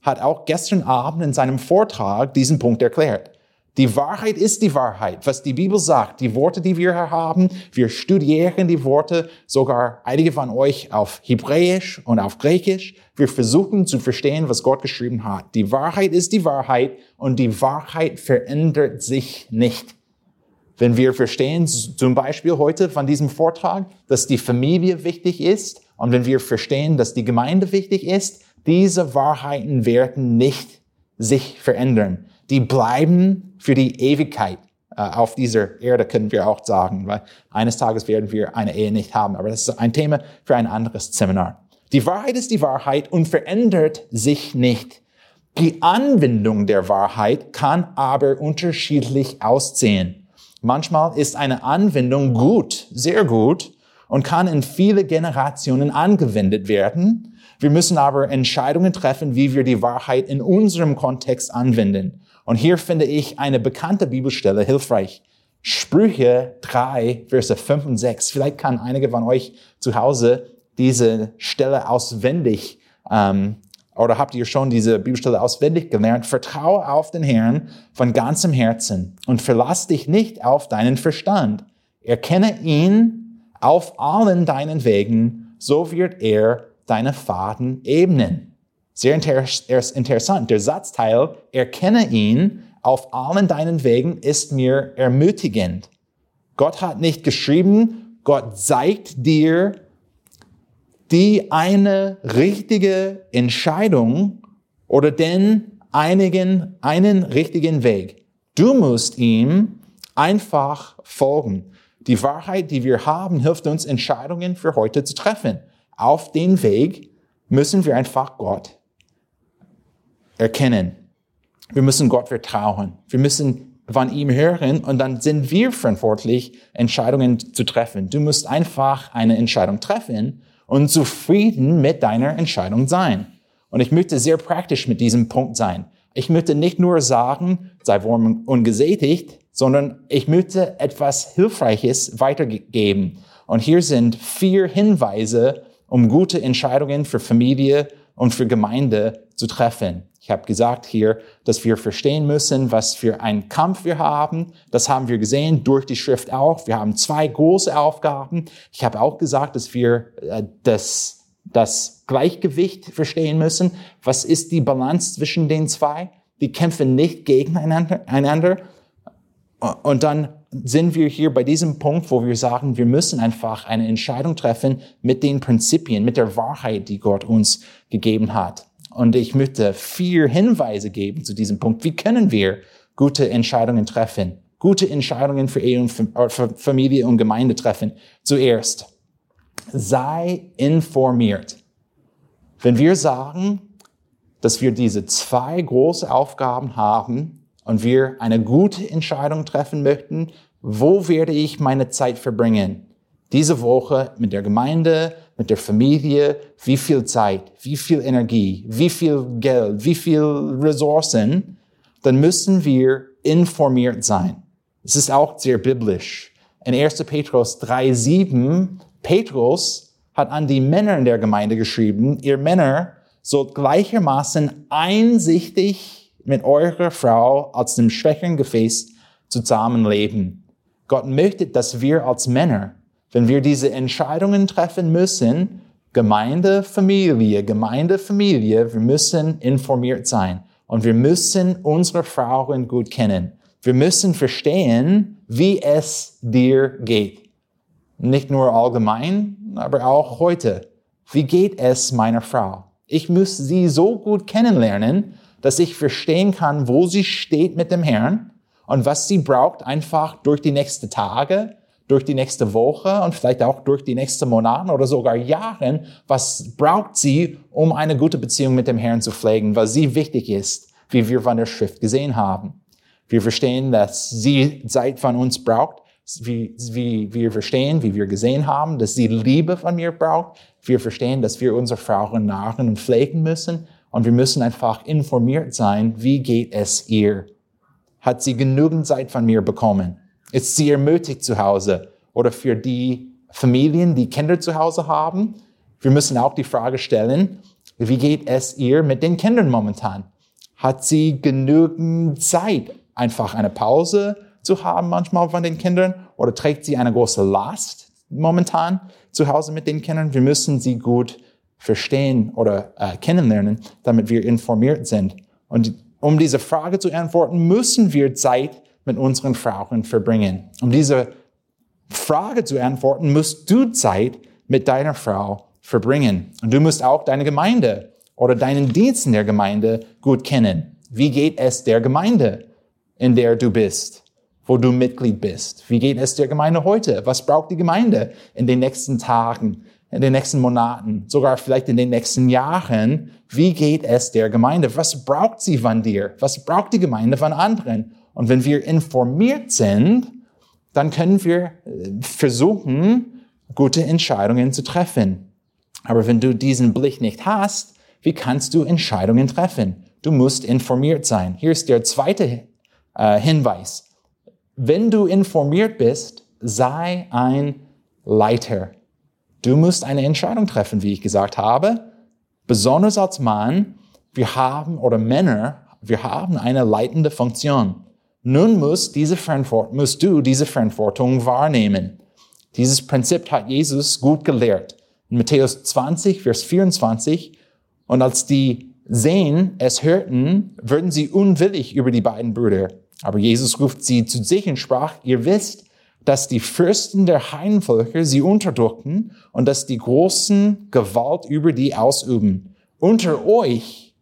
S2: hat auch gestern Abend in seinem Vortrag diesen Punkt erklärt. Die Wahrheit ist die Wahrheit, was die Bibel sagt. Die Worte, die wir hier haben, wir studieren die Worte, sogar einige von euch auf Hebräisch und auf Griechisch. Wir versuchen zu verstehen, was Gott geschrieben hat. Die Wahrheit ist die Wahrheit und die Wahrheit verändert sich nicht. Wenn wir verstehen, zum Beispiel heute von diesem Vortrag, dass die Familie wichtig ist und wenn wir verstehen, dass die Gemeinde wichtig ist, diese Wahrheiten werden nicht sich verändern. Die bleiben für die Ewigkeit äh, auf dieser Erde, können wir auch sagen, weil eines Tages werden wir eine Ehe nicht haben. Aber das ist ein Thema für ein anderes Seminar. Die Wahrheit ist die Wahrheit und verändert sich nicht. Die Anwendung der Wahrheit kann aber unterschiedlich aussehen. Manchmal ist eine Anwendung gut, sehr gut und kann in viele Generationen angewendet werden. Wir müssen aber Entscheidungen treffen, wie wir die Wahrheit in unserem Kontext anwenden. Und hier finde ich eine bekannte Bibelstelle hilfreich. Sprüche 3, Verse 5 und 6. Vielleicht kann einige von euch zu Hause diese Stelle auswendig ähm, oder habt ihr schon diese Bibelstelle auswendig gelernt? Vertraue auf den Herrn von ganzem Herzen und verlass dich nicht auf deinen Verstand. Erkenne ihn auf allen deinen Wegen, so wird er deine Faden ebnen. Sehr interessant. Der Satzteil, erkenne ihn auf allen deinen Wegen, ist mir ermutigend. Gott hat nicht geschrieben, Gott zeigt dir die eine richtige Entscheidung oder den einigen, einen richtigen Weg. Du musst ihm einfach folgen. Die Wahrheit, die wir haben, hilft uns, Entscheidungen für heute zu treffen. Auf den Weg müssen wir einfach Gott erkennen. Wir müssen Gott vertrauen. Wir müssen von ihm hören und dann sind wir verantwortlich, Entscheidungen zu treffen. Du musst einfach eine Entscheidung treffen und zufrieden mit deiner Entscheidung sein. Und ich möchte sehr praktisch mit diesem Punkt sein. Ich möchte nicht nur sagen, sei warm und gesättigt, sondern ich möchte etwas Hilfreiches weitergeben. Und hier sind vier Hinweise, um gute Entscheidungen für Familie und für Gemeinde zu treffen. Ich habe gesagt hier, dass wir verstehen müssen, was für einen Kampf wir haben. Das haben wir gesehen durch die Schrift auch. Wir haben zwei große Aufgaben. Ich habe auch gesagt, dass wir äh, das, das Gleichgewicht verstehen müssen. Was ist die Balance zwischen den zwei? Die kämpfen nicht gegeneinander. Und dann sind wir hier bei diesem Punkt, wo wir sagen, wir müssen einfach eine Entscheidung treffen mit den Prinzipien, mit der Wahrheit, die Gott uns gegeben hat. Und ich möchte vier Hinweise geben zu diesem Punkt. Wie können wir gute Entscheidungen treffen? Gute Entscheidungen für Ehe und äh, für Familie und Gemeinde treffen. Zuerst, sei informiert. Wenn wir sagen, dass wir diese zwei große Aufgaben haben und wir eine gute Entscheidung treffen möchten, wo werde ich meine Zeit verbringen? Diese Woche mit der Gemeinde, mit der Familie, wie viel Zeit, wie viel Energie, wie viel Geld, wie viel Ressourcen, dann müssen wir informiert sein. Es ist auch sehr biblisch. In 1. Petrus 3,7, Petrus hat an die Männer in der Gemeinde geschrieben, ihr Männer sollt gleichermaßen einsichtig mit eurer Frau als dem schwächeren Gefäß zusammenleben. Gott möchte, dass wir als Männer Wenn wir diese Entscheidungen treffen müssen, Gemeinde, Familie, Gemeinde, Familie, wir müssen informiert sein und wir müssen unsere Frauen gut kennen. Wir müssen verstehen, wie es dir geht. Nicht nur allgemein, aber auch heute. Wie geht es meiner Frau? Ich muss sie so gut kennenlernen, dass ich verstehen kann, wo sie steht mit dem Herrn und was sie braucht einfach durch die nächsten Tage, durch die nächste Woche und vielleicht auch durch die nächsten Monate oder sogar Jahren. Was braucht sie, um eine gute Beziehung mit dem Herrn zu pflegen, was sie wichtig ist, wie wir von der Schrift gesehen haben. Wir verstehen, dass sie Zeit von uns braucht, wie, wie wir verstehen, wie wir gesehen haben, dass sie Liebe von mir braucht. Wir verstehen, dass wir unsere Frauen nahren und pflegen müssen. Und wir müssen einfach informiert sein, wie geht es ihr? Hat sie genügend Zeit von mir bekommen? Ist sie ermutigt zu Hause? Oder für die Familien, die Kinder zu Hause haben? Wir müssen auch die Frage stellen, wie geht es ihr mit den Kindern momentan? Hat sie genügend Zeit, einfach eine Pause zu haben manchmal von den Kindern? Oder trägt sie eine große Last momentan zu Hause mit den Kindern? Wir müssen sie gut verstehen oder äh, kennenlernen, damit wir informiert sind. Und um diese Frage zu antworten, müssen wir Zeit mit unseren Frauen verbringen. Um diese Frage zu antworten, musst du Zeit mit deiner Frau verbringen. Und du musst auch deine Gemeinde oder deinen Dienst in der Gemeinde gut kennen. Wie geht es der Gemeinde, in der du bist, wo du Mitglied bist? Wie geht es der Gemeinde heute? Was braucht die Gemeinde in den nächsten Tagen? in den nächsten Monaten, sogar vielleicht in den nächsten Jahren, wie geht es der Gemeinde? Was braucht sie von dir? Was braucht die Gemeinde von anderen? Und wenn wir informiert sind, dann können wir äh, versuchen, gute Entscheidungen zu treffen. Aber wenn du diesen Blick nicht hast, wie kannst du Entscheidungen treffen? Du musst informiert sein. Hier ist der zweite äh, Hinweis. Wenn du informiert bist, sei ein Leiter. Du musst eine Entscheidung treffen, wie ich gesagt habe. Besonders als Mann, wir haben, oder Männer, wir haben eine leitende Funktion. Nun musst, diese Verantwortung, musst du diese Verantwortung wahrnehmen. Dieses Prinzip hat Jesus gut gelehrt. In Matthäus 20, Vers 24. Und als die sehen, es hörten, würden sie unwillig über die beiden Brüder. Aber Jesus ruft sie zu sich und sprach, ihr wisst, dass die Fürsten der Heidenvölker sie unterdrücken und dass die Großen Gewalt über die ausüben. Unter euch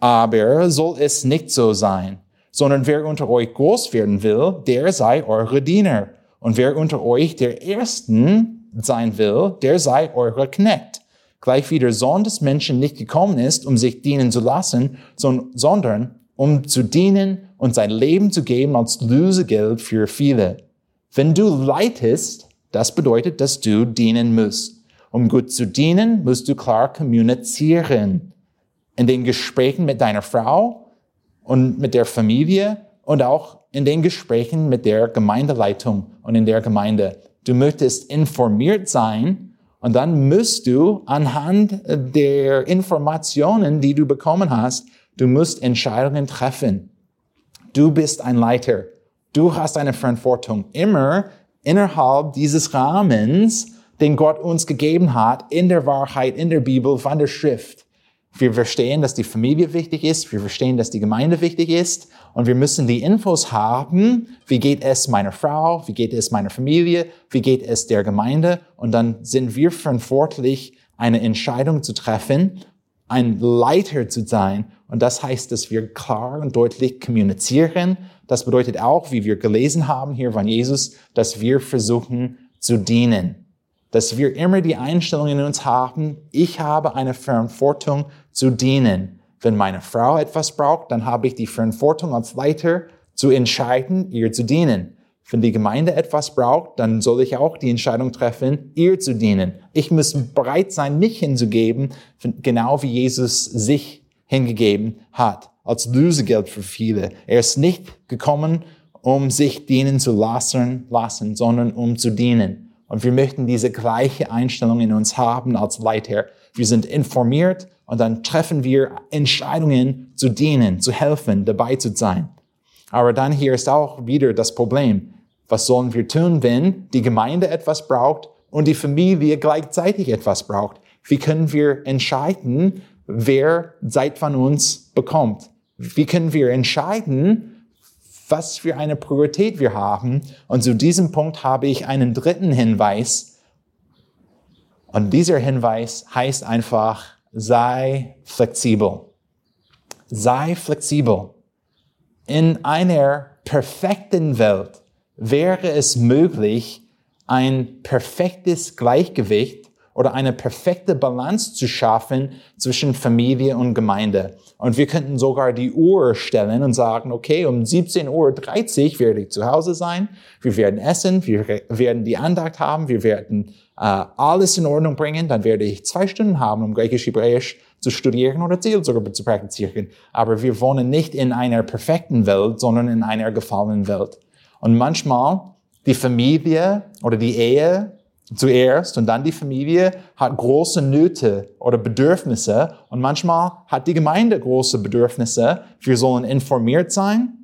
S2: aber soll es nicht so sein, sondern wer unter euch groß werden will, der sei eure Diener. Und wer unter euch der Ersten sein will, der sei eure Knecht. Gleich wie der Sohn des Menschen nicht gekommen ist, um sich dienen zu lassen, sondern um zu dienen und sein Leben zu geben als Lösegeld für viele. Wenn du leitest, das bedeutet, dass du dienen musst. Um gut zu dienen, musst du klar kommunizieren. In den Gesprächen mit deiner Frau und mit der Familie und auch in den Gesprächen mit der Gemeindeleitung und in der Gemeinde. Du möchtest informiert sein und dann musst du anhand der Informationen, die du bekommen hast, du musst Entscheidungen treffen. Du bist ein Leiter. Du hast eine Verantwortung immer innerhalb dieses Rahmens, den Gott uns gegeben hat, in der Wahrheit, in der Bibel, von der Schrift. Wir verstehen, dass die Familie wichtig ist, wir verstehen, dass die Gemeinde wichtig ist. Und wir müssen die Infos haben, wie geht es meiner Frau, wie geht es meiner Familie, wie geht es der Gemeinde? Und dann sind wir verantwortlich, eine Entscheidung zu treffen, ein Leiter zu sein. Und das heißt, dass wir klar und deutlich kommunizieren, das bedeutet auch, wie wir gelesen haben hier von Jesus, dass wir versuchen zu dienen. Dass wir immer die Einstellung in uns haben, ich habe eine Verantwortung zu dienen. Wenn meine Frau etwas braucht, dann habe ich die Verantwortung als Leiter zu entscheiden, ihr zu dienen. Wenn die Gemeinde etwas braucht, dann soll ich auch die Entscheidung treffen, ihr zu dienen. Ich muss bereit sein, mich hinzugeben, genau wie Jesus sich hingegeben hat als Lösegeld für viele. Er ist nicht gekommen, um sich dienen zu lassen, lassen, sondern um zu dienen. Und wir möchten diese gleiche Einstellung in uns haben als Leiter. Wir sind informiert und dann treffen wir Entscheidungen zu dienen, zu helfen, dabei zu sein. Aber dann hier ist auch wieder das Problem. Was sollen wir tun, wenn die Gemeinde etwas braucht und die Familie gleichzeitig etwas braucht? Wie können wir entscheiden, wer Zeit von uns bekommt? Wie können wir entscheiden, was für eine Priorität wir haben? Und zu diesem Punkt habe ich einen dritten Hinweis. Und dieser Hinweis heißt einfach, sei flexibel. Sei flexibel. In einer perfekten Welt wäre es möglich, ein perfektes Gleichgewicht oder eine perfekte Balance zu schaffen zwischen Familie und Gemeinde. Und wir könnten sogar die Uhr stellen und sagen, okay, um 17.30 Uhr werde ich zu Hause sein, wir werden essen, wir werden die Andacht haben, wir werden äh, alles in Ordnung bringen, dann werde ich zwei Stunden haben, um Griechisch-Hebräisch zu studieren oder Seelsorge zu praktizieren. Aber wir wohnen nicht in einer perfekten Welt, sondern in einer gefallenen Welt. Und manchmal die Familie oder die Ehe zuerst und dann die Familie hat große Nöte oder Bedürfnisse und manchmal hat die Gemeinde große Bedürfnisse. Wir sollen informiert sein.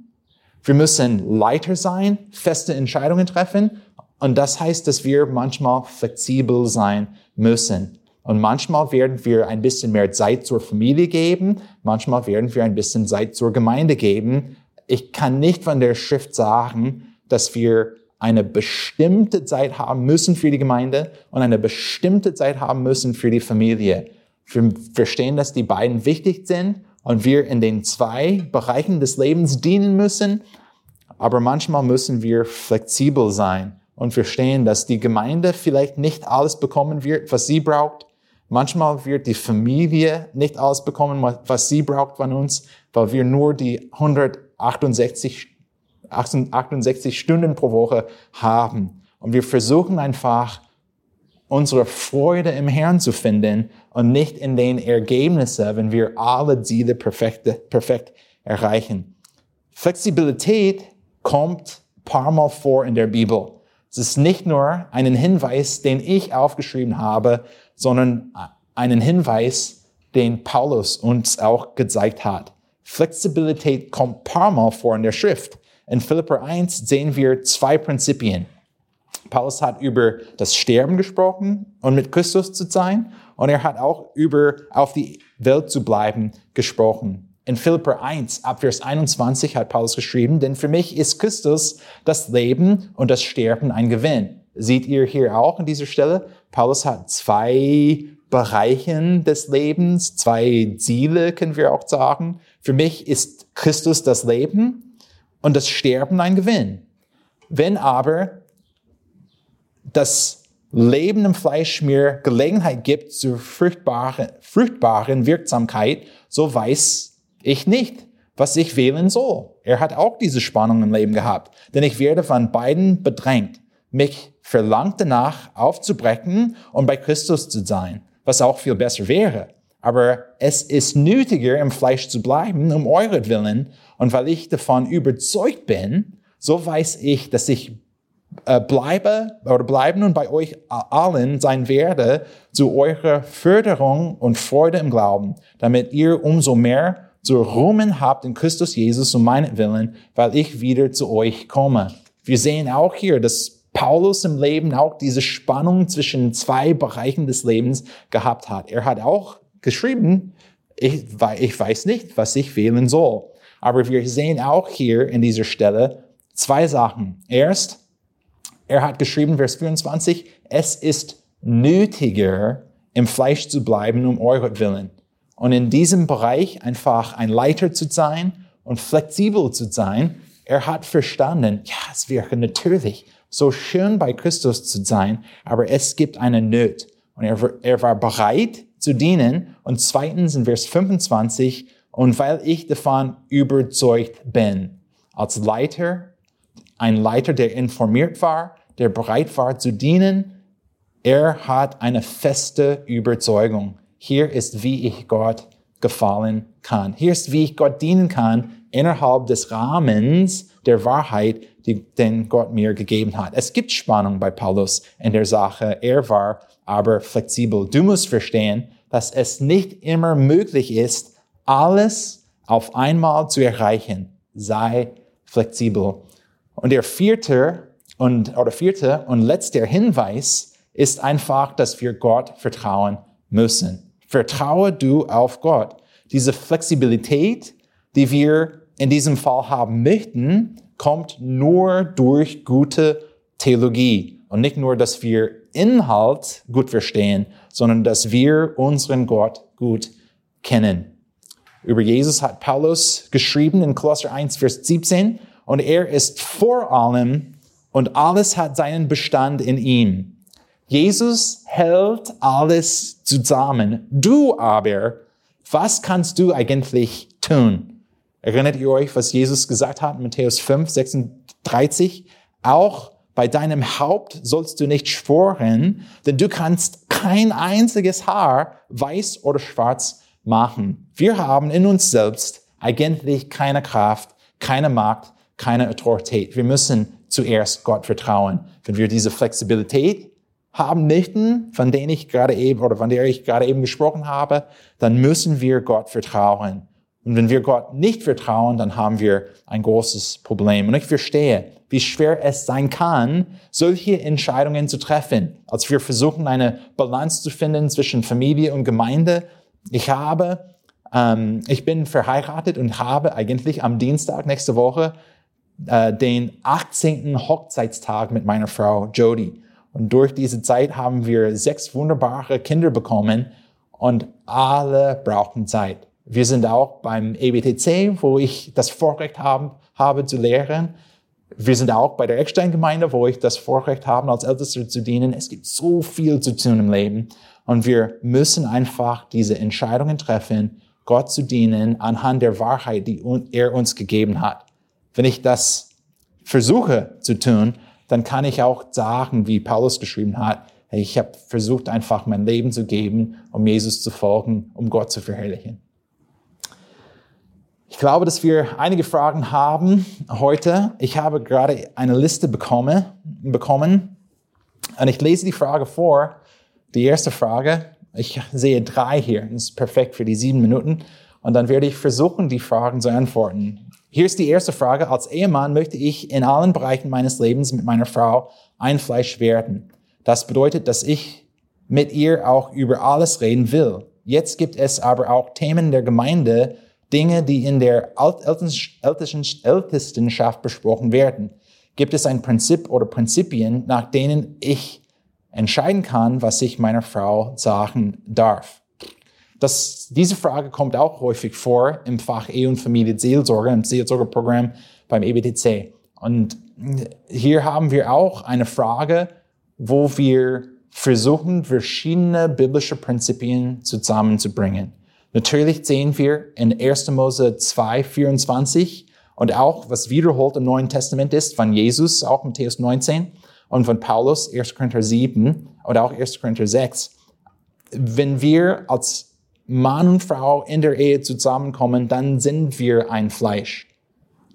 S2: Wir müssen Leiter sein, feste Entscheidungen treffen. Und das heißt, dass wir manchmal flexibel sein müssen. Und manchmal werden wir ein bisschen mehr Zeit zur Familie geben. Manchmal werden wir ein bisschen Zeit zur Gemeinde geben. Ich kann nicht von der Schrift sagen, dass wir eine bestimmte Zeit haben müssen für die Gemeinde und eine bestimmte Zeit haben müssen für die Familie. Wir verstehen, dass die beiden wichtig sind und wir in den zwei Bereichen des Lebens dienen müssen. Aber manchmal müssen wir flexibel sein und verstehen, dass die Gemeinde vielleicht nicht alles bekommen wird, was sie braucht. Manchmal wird die Familie nicht alles bekommen, was sie braucht von uns, weil wir nur die 168 68 Stunden pro Woche haben. Und wir versuchen einfach, unsere Freude im Herrn zu finden und nicht in den Ergebnissen, wenn wir alle Ziele perfekt, perfekt erreichen. Flexibilität kommt paar Mal vor in der Bibel. Es ist nicht nur einen Hinweis, den ich aufgeschrieben habe, sondern einen Hinweis, den Paulus uns auch gezeigt hat. Flexibilität kommt paar Mal vor in der Schrift. In Philipper 1 sehen wir zwei Prinzipien. Paulus hat über das Sterben gesprochen und mit Christus zu sein. Und er hat auch über auf die Welt zu bleiben gesprochen. In Philipper 1, ab Vers 21 hat Paulus geschrieben, denn für mich ist Christus das Leben und das Sterben ein Gewinn. Seht ihr hier auch an dieser Stelle? Paulus hat zwei Bereichen des Lebens, zwei Ziele, können wir auch sagen. Für mich ist Christus das Leben und das Sterben ein Gewinn. Wenn aber das Leben im Fleisch mir Gelegenheit gibt zur fruchtbaren, fruchtbaren Wirksamkeit, so weiß ich nicht, was ich wählen soll. Er hat auch diese Spannung im Leben gehabt, denn ich werde von beiden bedrängt. Mich verlangt danach aufzubrechen und bei Christus zu sein, was auch viel besser wäre. Aber es ist nötiger, im Fleisch zu bleiben, um euretwillen. Und weil ich davon überzeugt bin, so weiß ich, dass ich äh, bleibe oder bleiben und bei euch allen sein werde zu eurer Förderung und Freude im Glauben, damit ihr umso mehr zu ruhmen habt in Christus Jesus um meinetwillen, weil ich wieder zu euch komme. Wir sehen auch hier, dass Paulus im Leben auch diese Spannung zwischen zwei Bereichen des Lebens gehabt hat. Er hat auch geschrieben, ich, ich weiß nicht, was ich wählen soll. Aber wir sehen auch hier in dieser Stelle zwei Sachen. Erst, er hat geschrieben, Vers 24, es ist nötiger, im Fleisch zu bleiben, um euretwillen. Und in diesem Bereich einfach ein Leiter zu sein und flexibel zu sein, er hat verstanden, ja, es wäre natürlich so schön bei Christus zu sein, aber es gibt eine Not. Und er, er war bereit, zu dienen. Und zweitens in Vers 25, und weil ich davon überzeugt bin, als Leiter, ein Leiter, der informiert war, der bereit war zu dienen, er hat eine feste Überzeugung. Hier ist, wie ich Gott gefallen kann. Hier ist, wie ich Gott dienen kann innerhalb des Rahmens der Wahrheit, die, den Gott mir gegeben hat. Es gibt Spannung bei Paulus in der Sache. Er war aber flexibel. Du musst verstehen, dass es nicht immer möglich ist, alles auf einmal zu erreichen. Sei flexibel. Und der vierte und, oder vierte und letzter Hinweis ist einfach, dass wir Gott vertrauen müssen. Vertraue du auf Gott. Diese Flexibilität, die wir in diesem Fall haben möchten, kommt nur durch gute Theologie. Und nicht nur, dass wir Inhalt gut verstehen, sondern dass wir unseren Gott gut kennen. Über Jesus hat Paulus geschrieben in Kolosser 1, Vers 17, und er ist vor allem und alles hat seinen Bestand in ihm. Jesus hält alles zusammen. Du aber, was kannst du eigentlich tun? Erinnert ihr euch, was Jesus gesagt hat in Matthäus 5, 36? Auch bei deinem Haupt sollst du nicht schworen, denn du kannst kein einziges Haar weiß oder schwarz machen. Wir haben in uns selbst eigentlich keine Kraft, keine Macht, keine Autorität. Wir müssen zuerst Gott vertrauen. Wenn wir diese Flexibilität haben möchten, von denen ich gerade eben oder von der ich gerade eben gesprochen habe, dann müssen wir Gott vertrauen. Und wenn wir Gott nicht vertrauen, dann haben wir ein großes Problem. Und ich verstehe, wie schwer es sein kann, solche Entscheidungen zu treffen. Als wir versuchen, eine Balance zu finden zwischen Familie und Gemeinde. Ich habe, ähm, ich bin verheiratet und habe eigentlich am Dienstag nächste Woche äh, den 18. Hochzeitstag mit meiner Frau Jody. Und durch diese Zeit haben wir sechs wunderbare Kinder bekommen und alle brauchen Zeit. Wir sind auch beim EBTC, wo ich das Vorrecht haben, habe zu lehren. Wir sind auch bei der Eckstein-Gemeinde, wo ich das Vorrecht habe, als Ältester zu dienen. Es gibt so viel zu tun im Leben. Und wir müssen einfach diese Entscheidungen treffen, Gott zu dienen anhand der Wahrheit, die er uns gegeben hat. Wenn ich das versuche zu tun, dann kann ich auch sagen, wie Paulus geschrieben hat, ich habe versucht einfach mein Leben zu geben, um Jesus zu folgen, um Gott zu verherrlichen. Ich glaube, dass wir einige Fragen haben heute. Ich habe gerade eine Liste bekommen, bekommen und ich lese die Frage vor. Die erste Frage, ich sehe drei hier, das ist perfekt für die sieben Minuten. Und dann werde ich versuchen, die Fragen zu antworten. Hier ist die erste Frage. Als Ehemann möchte ich in allen Bereichen meines Lebens mit meiner Frau ein Fleisch werden. Das bedeutet, dass ich mit ihr auch über alles reden will. Jetzt gibt es aber auch Themen der Gemeinde, Dinge, die in der Ältestenschaft besprochen werden. Gibt es ein Prinzip oder Prinzipien, nach denen ich entscheiden kann, was ich meiner Frau sagen darf? Das, diese Frage kommt auch häufig vor im Fach Ehe und Familie Seelsorge, im Seelsorgeprogramm beim EBTC. Und hier haben wir auch eine Frage, wo wir versuchen, verschiedene biblische Prinzipien zusammenzubringen. Natürlich sehen wir in 1. Mose 2, 24 und auch, was wiederholt im Neuen Testament ist, von Jesus, auch Matthäus 19 und von Paulus, 1. Korinther 7 oder auch 1. Korinther 6. Wenn wir als Mann und Frau in der Ehe zusammenkommen, dann sind wir ein Fleisch.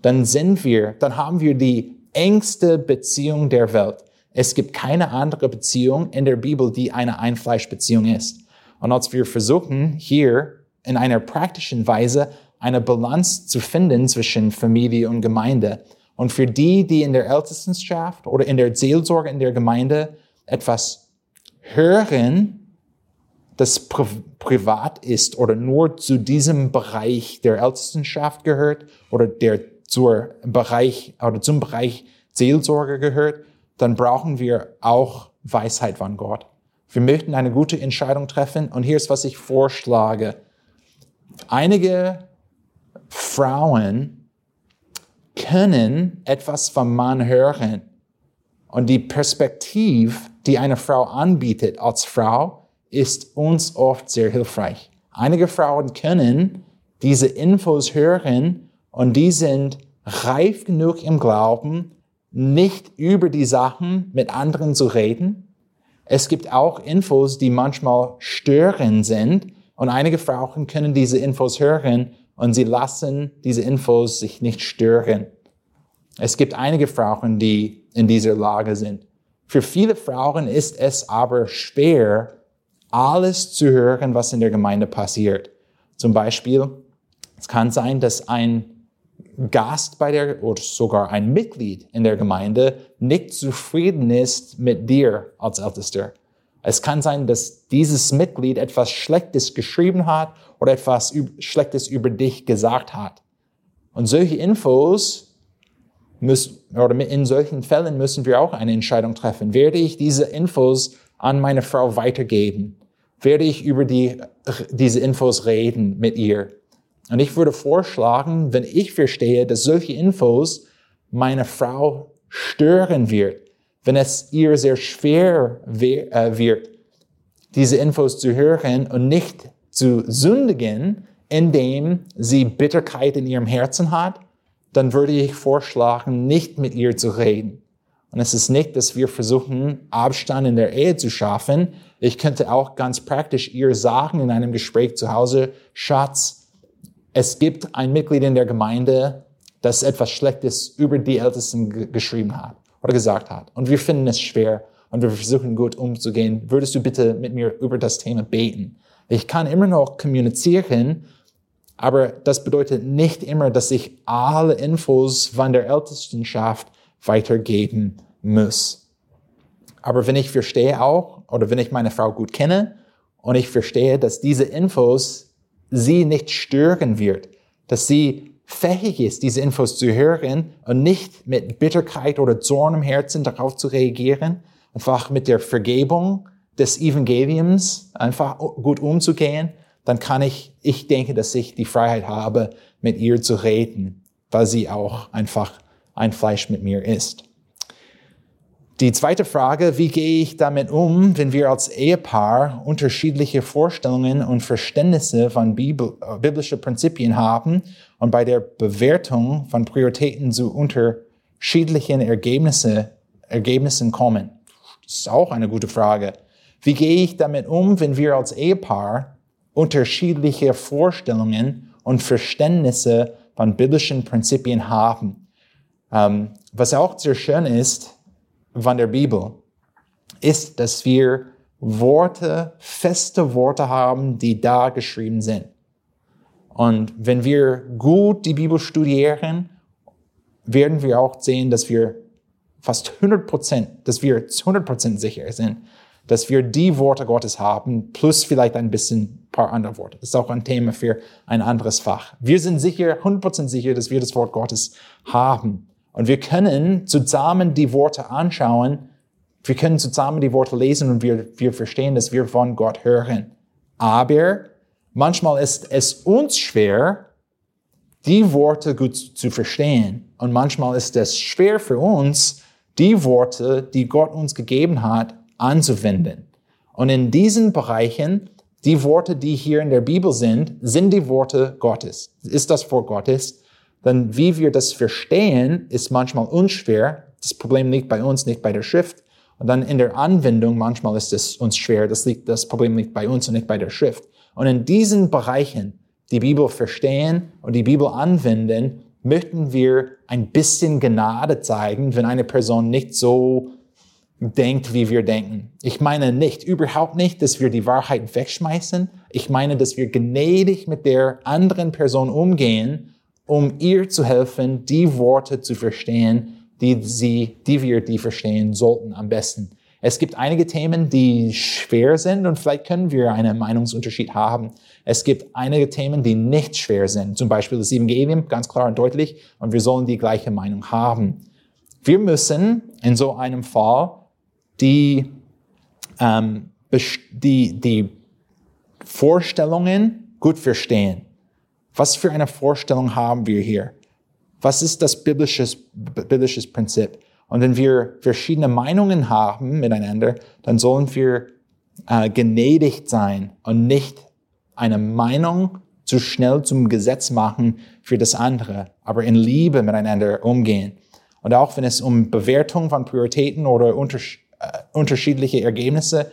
S2: Dann sind wir, dann haben wir die engste Beziehung der Welt. Es gibt keine andere Beziehung in der Bibel, die eine Einfleischbeziehung ist. Und als wir versuchen, hier in einer praktischen Weise eine Balance zu finden zwischen Familie und Gemeinde, und für die, die in der Ältestenschaft oder in der Seelsorge in der Gemeinde etwas hören, das pri privat ist oder nur zu diesem Bereich der Ältestenschaft gehört oder der zur Bereich oder zum Bereich Seelsorge gehört, dann brauchen wir auch Weisheit von Gott. Wir möchten eine gute Entscheidung treffen und hier ist, was ich vorschlage. Einige Frauen können etwas vom Mann hören und die Perspektive, die eine Frau anbietet als Frau, ist uns oft sehr hilfreich. Einige Frauen können diese Infos hören und die sind reif genug im Glauben, nicht über die Sachen mit anderen zu reden. Es gibt auch Infos, die manchmal störend sind und einige Frauen können diese Infos hören und sie lassen diese Infos sich nicht stören. Es gibt einige Frauen, die in dieser Lage sind. Für viele Frauen ist es aber schwer, alles zu hören, was in der Gemeinde passiert. Zum Beispiel, es kann sein, dass ein Gast bei der oder sogar ein Mitglied in der Gemeinde nicht zufrieden ist mit dir als Ältester. Es kann sein, dass dieses Mitglied etwas Schlechtes geschrieben hat oder etwas Schlechtes über dich gesagt hat. Und solche Infos müssen, oder in solchen Fällen müssen wir auch eine Entscheidung treffen. Werde ich diese Infos an meine Frau weitergeben? Werde ich über die, diese Infos reden mit ihr? Und ich würde vorschlagen, wenn ich verstehe, dass solche Infos meine Frau stören wird, wenn es ihr sehr schwer äh, wird, diese Infos zu hören und nicht zu sündigen, indem sie Bitterkeit in ihrem Herzen hat, dann würde ich vorschlagen, nicht mit ihr zu reden. Und es ist nicht, dass wir versuchen, Abstand in der Ehe zu schaffen. Ich könnte auch ganz praktisch ihr sagen in einem Gespräch zu Hause, Schatz, es gibt ein Mitglied in der Gemeinde, das etwas Schlechtes über die Ältesten geschrieben hat oder gesagt hat. Und wir finden es schwer und wir versuchen gut umzugehen. Würdest du bitte mit mir über das Thema beten? Ich kann immer noch kommunizieren, aber das bedeutet nicht immer, dass ich alle Infos von der Ältestenschaft weitergeben muss. Aber wenn ich verstehe auch, oder wenn ich meine Frau gut kenne und ich verstehe, dass diese Infos sie nicht stören wird, dass sie fähig ist, diese Infos zu hören und nicht mit Bitterkeit oder Zorn im Herzen darauf zu reagieren, einfach mit der Vergebung des Evangeliums einfach gut umzugehen, dann kann ich, ich denke, dass ich die Freiheit habe, mit ihr zu reden, weil sie auch einfach ein Fleisch mit mir ist. Die zweite Frage, wie gehe ich damit um, wenn wir als Ehepaar unterschiedliche Vorstellungen und Verständnisse von Bibel, äh, biblischen Prinzipien haben und bei der Bewertung von Prioritäten zu unterschiedlichen Ergebnisse, Ergebnissen kommen? Das ist auch eine gute Frage. Wie gehe ich damit um, wenn wir als Ehepaar unterschiedliche Vorstellungen und Verständnisse von biblischen Prinzipien haben? Ähm, was auch sehr schön ist, von der Bibel ist, dass wir Worte, feste Worte haben, die da geschrieben sind. Und wenn wir gut die Bibel studieren, werden wir auch sehen, dass wir fast 100 Prozent, dass wir 100 Prozent sicher sind, dass wir die Worte Gottes haben, plus vielleicht ein bisschen paar andere Worte. Das ist auch ein Thema für ein anderes Fach. Wir sind sicher, 100 Prozent sicher, dass wir das Wort Gottes haben. Und wir können zusammen die Worte anschauen, wir können zusammen die Worte lesen und wir, wir verstehen, dass wir von Gott hören. Aber manchmal ist es uns schwer, die Worte gut zu verstehen. Und manchmal ist es schwer für uns, die Worte, die Gott uns gegeben hat, anzuwenden. Und in diesen Bereichen, die Worte, die hier in der Bibel sind, sind die Worte Gottes. Ist das Wort Gottes? Dann wie wir das verstehen, ist manchmal unschwer. Das Problem liegt bei uns, nicht bei der Schrift. Und dann in der Anwendung, manchmal ist es uns schwer. Das, liegt, das Problem liegt bei uns und nicht bei der Schrift. Und in diesen Bereichen, die Bibel verstehen und die Bibel anwenden, möchten wir ein bisschen Gnade zeigen, wenn eine Person nicht so denkt, wie wir denken. Ich meine nicht, überhaupt nicht, dass wir die Wahrheit wegschmeißen. Ich meine, dass wir gnädig mit der anderen Person umgehen um ihr zu helfen, die Worte zu verstehen, die sie, die wir die verstehen sollten am besten. Es gibt einige Themen, die schwer sind und vielleicht können wir einen Meinungsunterschied haben. Es gibt einige Themen, die nicht schwer sind. Zum Beispiel das Evangelium, ganz klar und deutlich, und wir sollen die gleiche Meinung haben. Wir müssen in so einem Fall die, ähm, die, die Vorstellungen gut verstehen. Was für eine Vorstellung haben wir hier? Was ist das biblisches, biblisches Prinzip? Und wenn wir verschiedene Meinungen haben miteinander, dann sollen wir äh, gnädigt sein und nicht eine Meinung zu schnell zum Gesetz machen für das andere, aber in Liebe miteinander umgehen. Und auch wenn es um Bewertung von Prioritäten oder unters äh, unterschiedliche Ergebnisse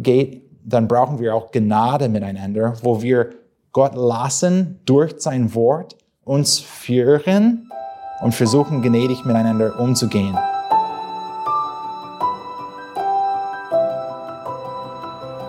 S2: geht, dann brauchen wir auch Gnade miteinander, wo wir Gott lassen durch sein Wort uns führen und versuchen gnädig miteinander umzugehen.